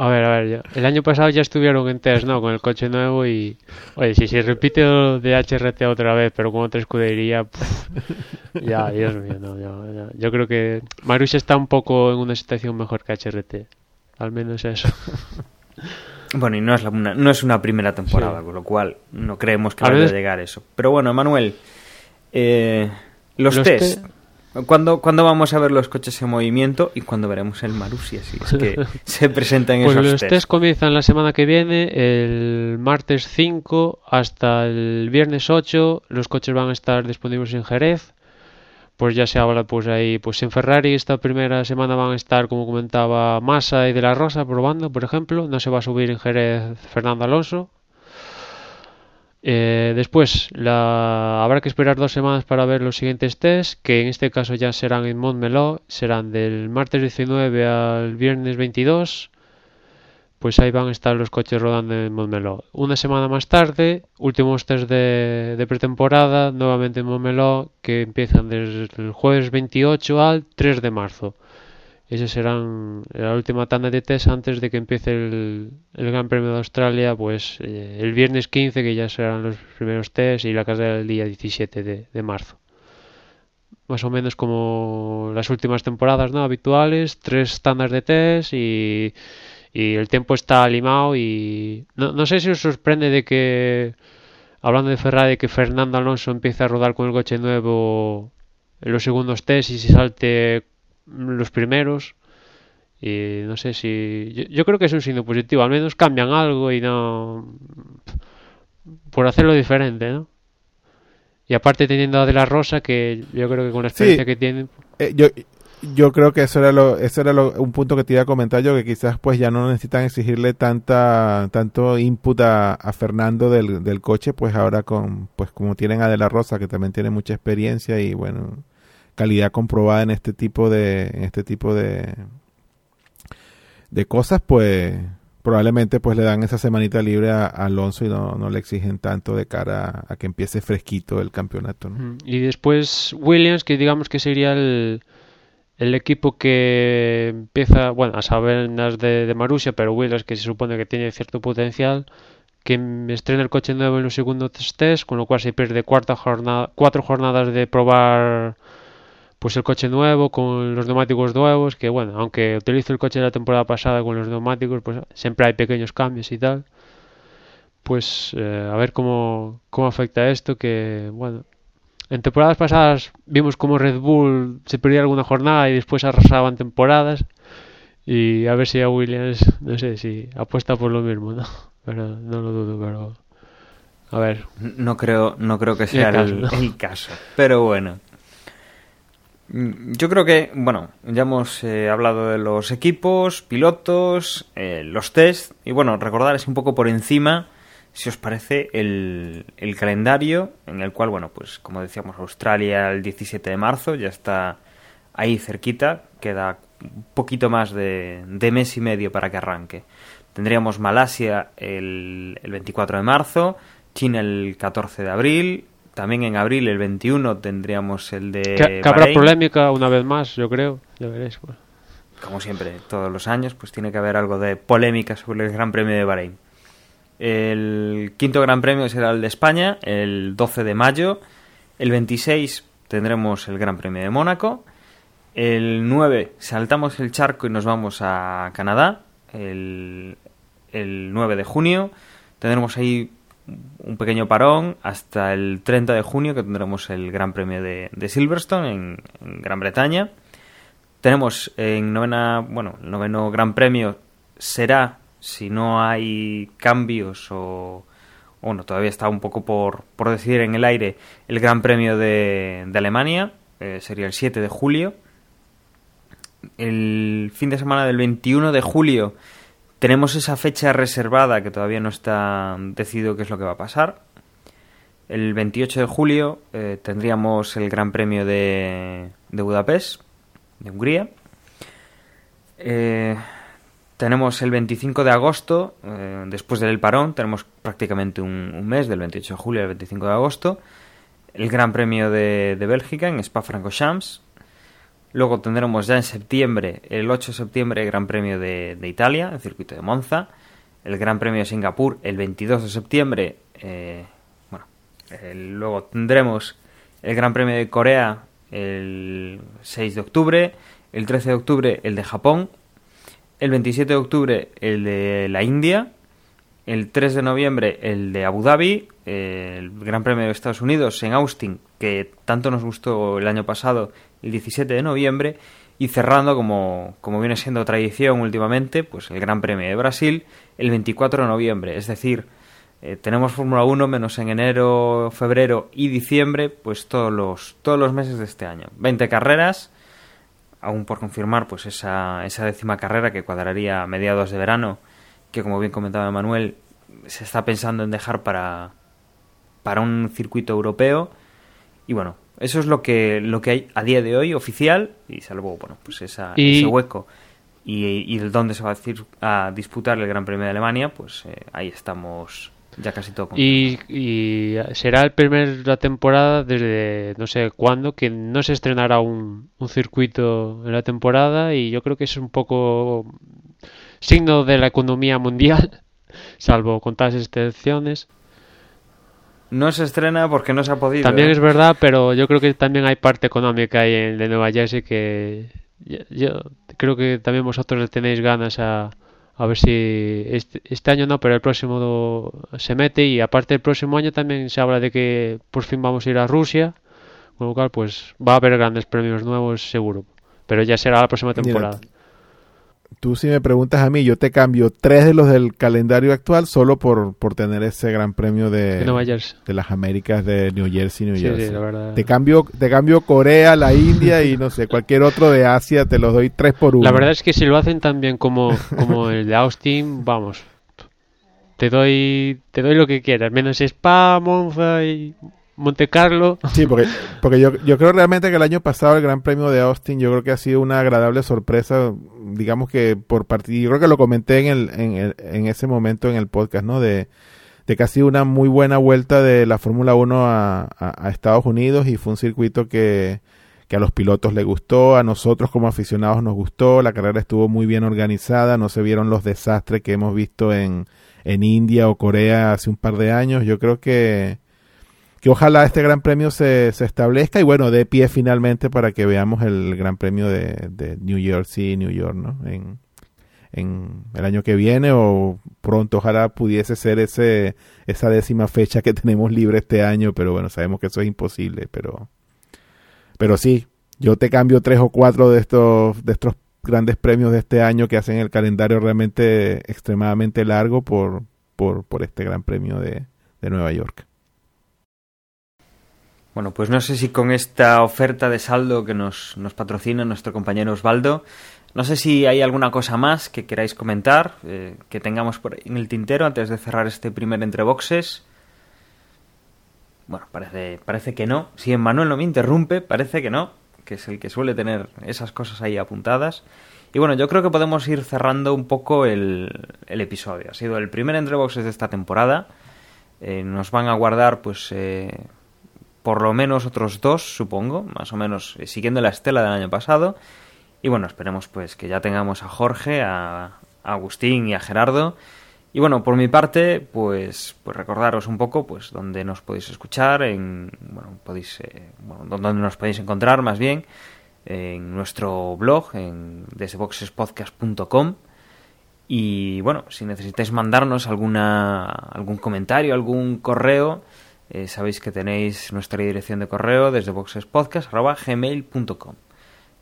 S2: A ver, a ver, el año pasado ya estuvieron en test, ¿no? Con el coche nuevo y... Oye, si se repite de HRT otra vez, pero con otra escudería... ya, Dios mío, no, Yo creo que Marius está un poco en una situación mejor que HRT. Al menos eso.
S1: Bueno, y no es, una, no es una primera temporada, con lo cual no creemos que vaya a llegar eso. Pero bueno, Manuel, eh, los, test. ¿Cuándo, vamos a ver los coches en movimiento y cuándo veremos el Marussia? Si es que se presentan
S2: pues
S1: esos
S2: los test. comienzan la semana que viene, el martes 5 hasta el viernes 8. Los coches van a estar disponibles en Jerez. Pues ya se habla pues ahí pues en Ferrari. Esta primera semana van a estar como comentaba Massa y de la Rosa probando por ejemplo. No se va a subir en Jerez Fernando Alonso eh, después la... habrá que esperar dos semanas para ver los siguientes test que en este caso ya serán en Montmeló serán del martes 19 al viernes 22 pues ahí van a estar los coches rodando en Montmeló. Una semana más tarde, últimos test de, pretemporada, nuevamente en Montmeló, que empiezan desde el jueves 28 al 3 de marzo. Esas serán la última tanda de test antes de que empiece el, Gran Premio de Australia, pues eh, el viernes 15, que ya serán los primeros test, y la carrera del día 17 de, de marzo. Más o menos como las últimas temporadas no habituales tres tandas de test y y el tiempo está limado y no, no sé si os sorprende de que hablando de Ferrari que Fernando Alonso empiece a rodar con el coche nuevo en los segundos test y se salte los primeros y no sé si yo, creo que es un signo positivo al menos cambian algo y no por hacerlo diferente ¿no? y aparte teniendo a De La Rosa que yo creo que con la experiencia que tiene
S3: eh, yo yo creo que eso era lo, eso era lo, un punto que te iba a comentar yo, que quizás pues ya no necesitan exigirle tanta, tanto input a, Fernando del, del, coche, pues ahora con, pues como tienen a De La Rosa, que también tiene mucha experiencia y bueno, calidad comprobada en este tipo de, en este tipo de, de cosas, pues probablemente pues le dan esa semanita libre a, Alonso y no, no, le exigen tanto de cara a, que empiece fresquito el campeonato.
S2: Y después Williams, que digamos que sería el el equipo que empieza, bueno, a saber de, de Marussia, pero Williams que se supone que tiene cierto potencial, que estrena el coche nuevo en los segundos test, con lo cual se pierde cuarta jornada, cuatro jornadas de probar pues el coche nuevo con los neumáticos nuevos, que bueno, aunque utilizo el coche de la temporada pasada con los neumáticos, pues siempre hay pequeños cambios y tal. Pues eh, a ver cómo, cómo afecta esto, que bueno, en temporadas pasadas vimos como Red Bull se perdía alguna jornada y después arrasaban temporadas. Y a ver si a Williams, no sé si apuesta por lo mismo, ¿no? Pero no lo dudo, pero. A ver.
S1: No creo, no creo que sea el
S2: caso,
S1: el,
S2: ¿no?
S1: el caso. Pero bueno. Mm, Yo creo que, bueno, ya hemos eh, hablado de los equipos, pilotos, eh, los test. Y bueno, recordarles un poco por encima, si os parece, el, calendario en el cual, bueno, pues como decíamos, Australia el 17 de marzo ya está ahí cerquita. Queda un poquito más de, de mes y medio para que arranque. Tendríamos Malasia el, el 24 de marzo, China el 14 de abril, también en abril, el 21, tendríamos el de.
S2: Que, que habrá polémica una vez más, yo creo. Ya veréis. pues.
S1: Como siempre, todos los años, pues tiene que haber algo de polémica sobre el Gran Premio de Bahrein. El quinto Gran Premio será el de España, el 12 de mayo. El 26 tendremos el Gran Premio de Mónaco. El 9 saltamos el charco y nos vamos a Canadá. El, el 9 de junio tendremos ahí un pequeño parón hasta el 30 de junio que tendremos el Gran Premio de, Silverstone en, en Gran Bretaña. Tenemos en novena, bueno, el noveno Gran Premio será, si no hay cambios o, bueno, todavía está un poco por, por decidir en el aire, el Gran Premio de, de Alemania, eh, sería el 7 de julio. El fin de semana del 21 de julio tenemos esa fecha reservada que todavía no está decidido qué es lo que va a pasar. El 28 de julio eh, tendríamos el Gran Premio de, Budapest, de Hungría. Eh, tenemos el 25 de agosto, eh, después del parón, tenemos prácticamente un, un, mes, del 28 de julio al 25 de agosto, el Gran Premio de, de Bélgica en Spa-Francorchamps. Luego tendremos ya en septiembre, el 8 de septiembre, el Gran Premio de, Italia, el circuito de Monza. El Gran Premio de Singapur, el 22 de septiembre. Eh, bueno, luego tendremos el Gran Premio de Corea el 6 de octubre. El 13 de octubre, el de Japón. El 27 de octubre, el de la India. El 3 de noviembre, el de Abu Dhabi. El Gran Premio de Estados Unidos en Austin, que tanto nos gustó el año pasado, el 17 de noviembre. Y cerrando, como, como viene siendo tradición últimamente, pues el Gran Premio de Brasil, el 24 de noviembre. Es decir, eh, tenemos Fórmula 1 menos en enero, febrero y diciembre, pues todos los, todos los meses de este año. 20 carreras, aún por confirmar, pues esa, esa décima carrera que cuadraría a mediados de verano, que como bien comentaba Manuel, se está pensando en dejar para, para un circuito europeo. Y bueno, eso es lo que, lo que hay a día de hoy oficial, y salvo bueno, pues esa,
S2: Y-
S1: ese hueco y, y el dónde se va a, decir- a disputar el Gran Premio de Alemania, pues eh, ahí estamos ya casi todo.
S2: Y, y será el primer la temporada desde no sé cuándo que no se estrenará un, un circuito en la temporada y yo creo que es un poco signo de la economía mundial, salvo contadas excepciones.
S1: No se estrena porque no se ha podido.
S2: También
S1: ¿eh?
S2: es verdad, pero yo creo que también hay parte económica ahí en de Nueva Jersey que yo, yo creo que también vosotros le tenéis ganas a, a ver si este, este año no, pero el próximo do- se mete y aparte el próximo año también se habla de que por fin vamos a ir a Rusia, con lo cual pues va a haber grandes premios nuevos seguro, pero ya será la próxima
S3: Mira,
S2: temporada.
S3: Tú si me preguntas a mí, yo te cambio tres de los del calendario actual solo por, por tener ese gran premio de,
S2: De Nueva Jersey.
S3: de las Américas de New Jersey, New
S2: Sí,
S3: Jersey.
S2: sí, la verdad.
S3: Te cambio, te cambio Corea, la India y no sé, cualquier otro de Asia, te los doy tres por uno.
S2: La verdad es que si lo hacen tan bien como, como el de Austin, vamos. Te doy, te doy lo que quieras, menos Spa, Monza y Monte Carlo.
S3: Sí, porque, porque yo, yo creo realmente que el año pasado el Gran Premio de Austin, yo creo que ha sido una agradable sorpresa, digamos que por parte, yo creo que lo comenté en, el, en, el- en ese momento en el podcast, ¿no? De, de que ha sido una muy buena vuelta de la Fórmula 1 a, a- Estados Unidos y fue un circuito que, que a los pilotos le gustó, a nosotros como aficionados nos gustó, la carrera estuvo muy bien organizada, no se vieron los desastres que hemos visto en, en India o Corea hace un par de años, yo creo que que ojalá este gran premio se, se establezca y bueno, dé pie finalmente para que veamos el gran premio de, de New Jersey y New York, ¿no? En, en el año que viene o pronto ojalá pudiese ser ese esa décima fecha que tenemos libre este año pero bueno sabemos que eso es imposible pero pero sí yo te cambio tres o cuatro de estos de estos grandes premios de este año que hacen el calendario realmente extremadamente largo por por, por este gran premio de, de Nueva York
S1: bueno, pues no sé si con esta oferta de saldo que nos, nos patrocina nuestro compañero Osvaldo, no sé si hay alguna cosa más que queráis comentar, eh, que tengamos por en el tintero antes de cerrar este primer entre boxes. Bueno, parece, parece que no. Si Emmanuel no me interrumpe, parece que no, que es el que suele tener esas cosas ahí apuntadas. Y bueno, yo creo que podemos ir cerrando un poco el, el episodio. Ha sido el primer entre boxes de esta temporada. Eh, nos van a guardar, pues, eh, por lo menos otros dos, supongo, más o menos eh, siguiendo la estela del año pasado. Y bueno, esperemos pues que ya tengamos a Jorge, a, Agustín y a Gerardo. Y bueno, por mi parte, pues, pues recordaros un poco pues dónde nos podéis escuchar, en bueno, podéis eh, bueno, dónde nos podéis encontrar más bien en nuestro blog en desdeboxespodcast.com y bueno, si necesitáis mandarnos alguna algún comentario, algún correo, eh, sabéis que tenéis nuestra dirección de correo desde boxespodcast.gmail.com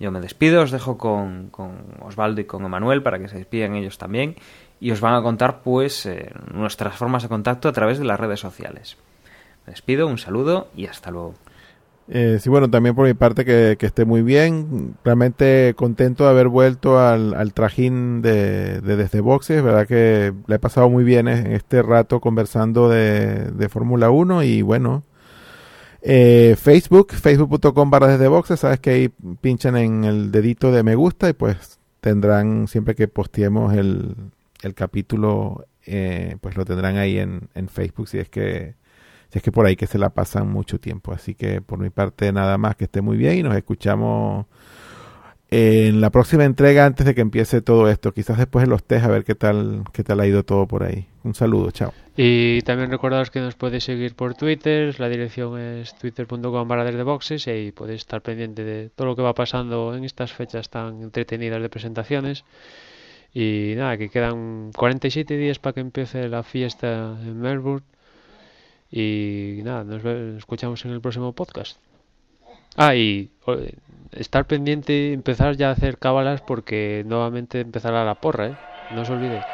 S1: Yo me despido, os dejo con, con, Osvaldo y con Emanuel para que se despidan ellos también y os van a contar pues eh, nuestras formas de contacto a través de las redes sociales. Me despido, un saludo y hasta luego.
S3: Eh, sí, bueno, también por mi parte que, que, esté muy bien. Realmente contento de haber vuelto al, al trajín de, de, Desde Boxes. Verdad que le he pasado muy bien en este rato conversando de, de Fórmula 1 y bueno. Eh, Facebook, facebook.com barra desde boxes, sabes que ahí pinchan en el dedito de me gusta y pues tendrán, siempre que posteemos el, el capítulo, eh, pues lo tendrán ahí en, en Facebook si es que es que por ahí que se la pasan mucho tiempo. Así que por mi parte nada más que esté muy bien y nos escuchamos en la próxima entrega antes de que empiece todo esto. Quizás después de los test a ver qué tal, qué tal ha ido todo por ahí. Un saludo, chao.
S2: Y también recordaros que nos podéis seguir por Twitter, la dirección es twitter.com barra desde boxes y podéis estar pendiente de todo lo que va pasando en estas fechas tan entretenidas de presentaciones. Y nada, que quedan 47 días para que empiece la fiesta en Melbourne y nada, nos escuchamos en el próximo podcast. Ah, y estar pendiente, empezar ya a hacer cábalas porque nuevamente empezará la porra, ¿eh? No os olvidéis.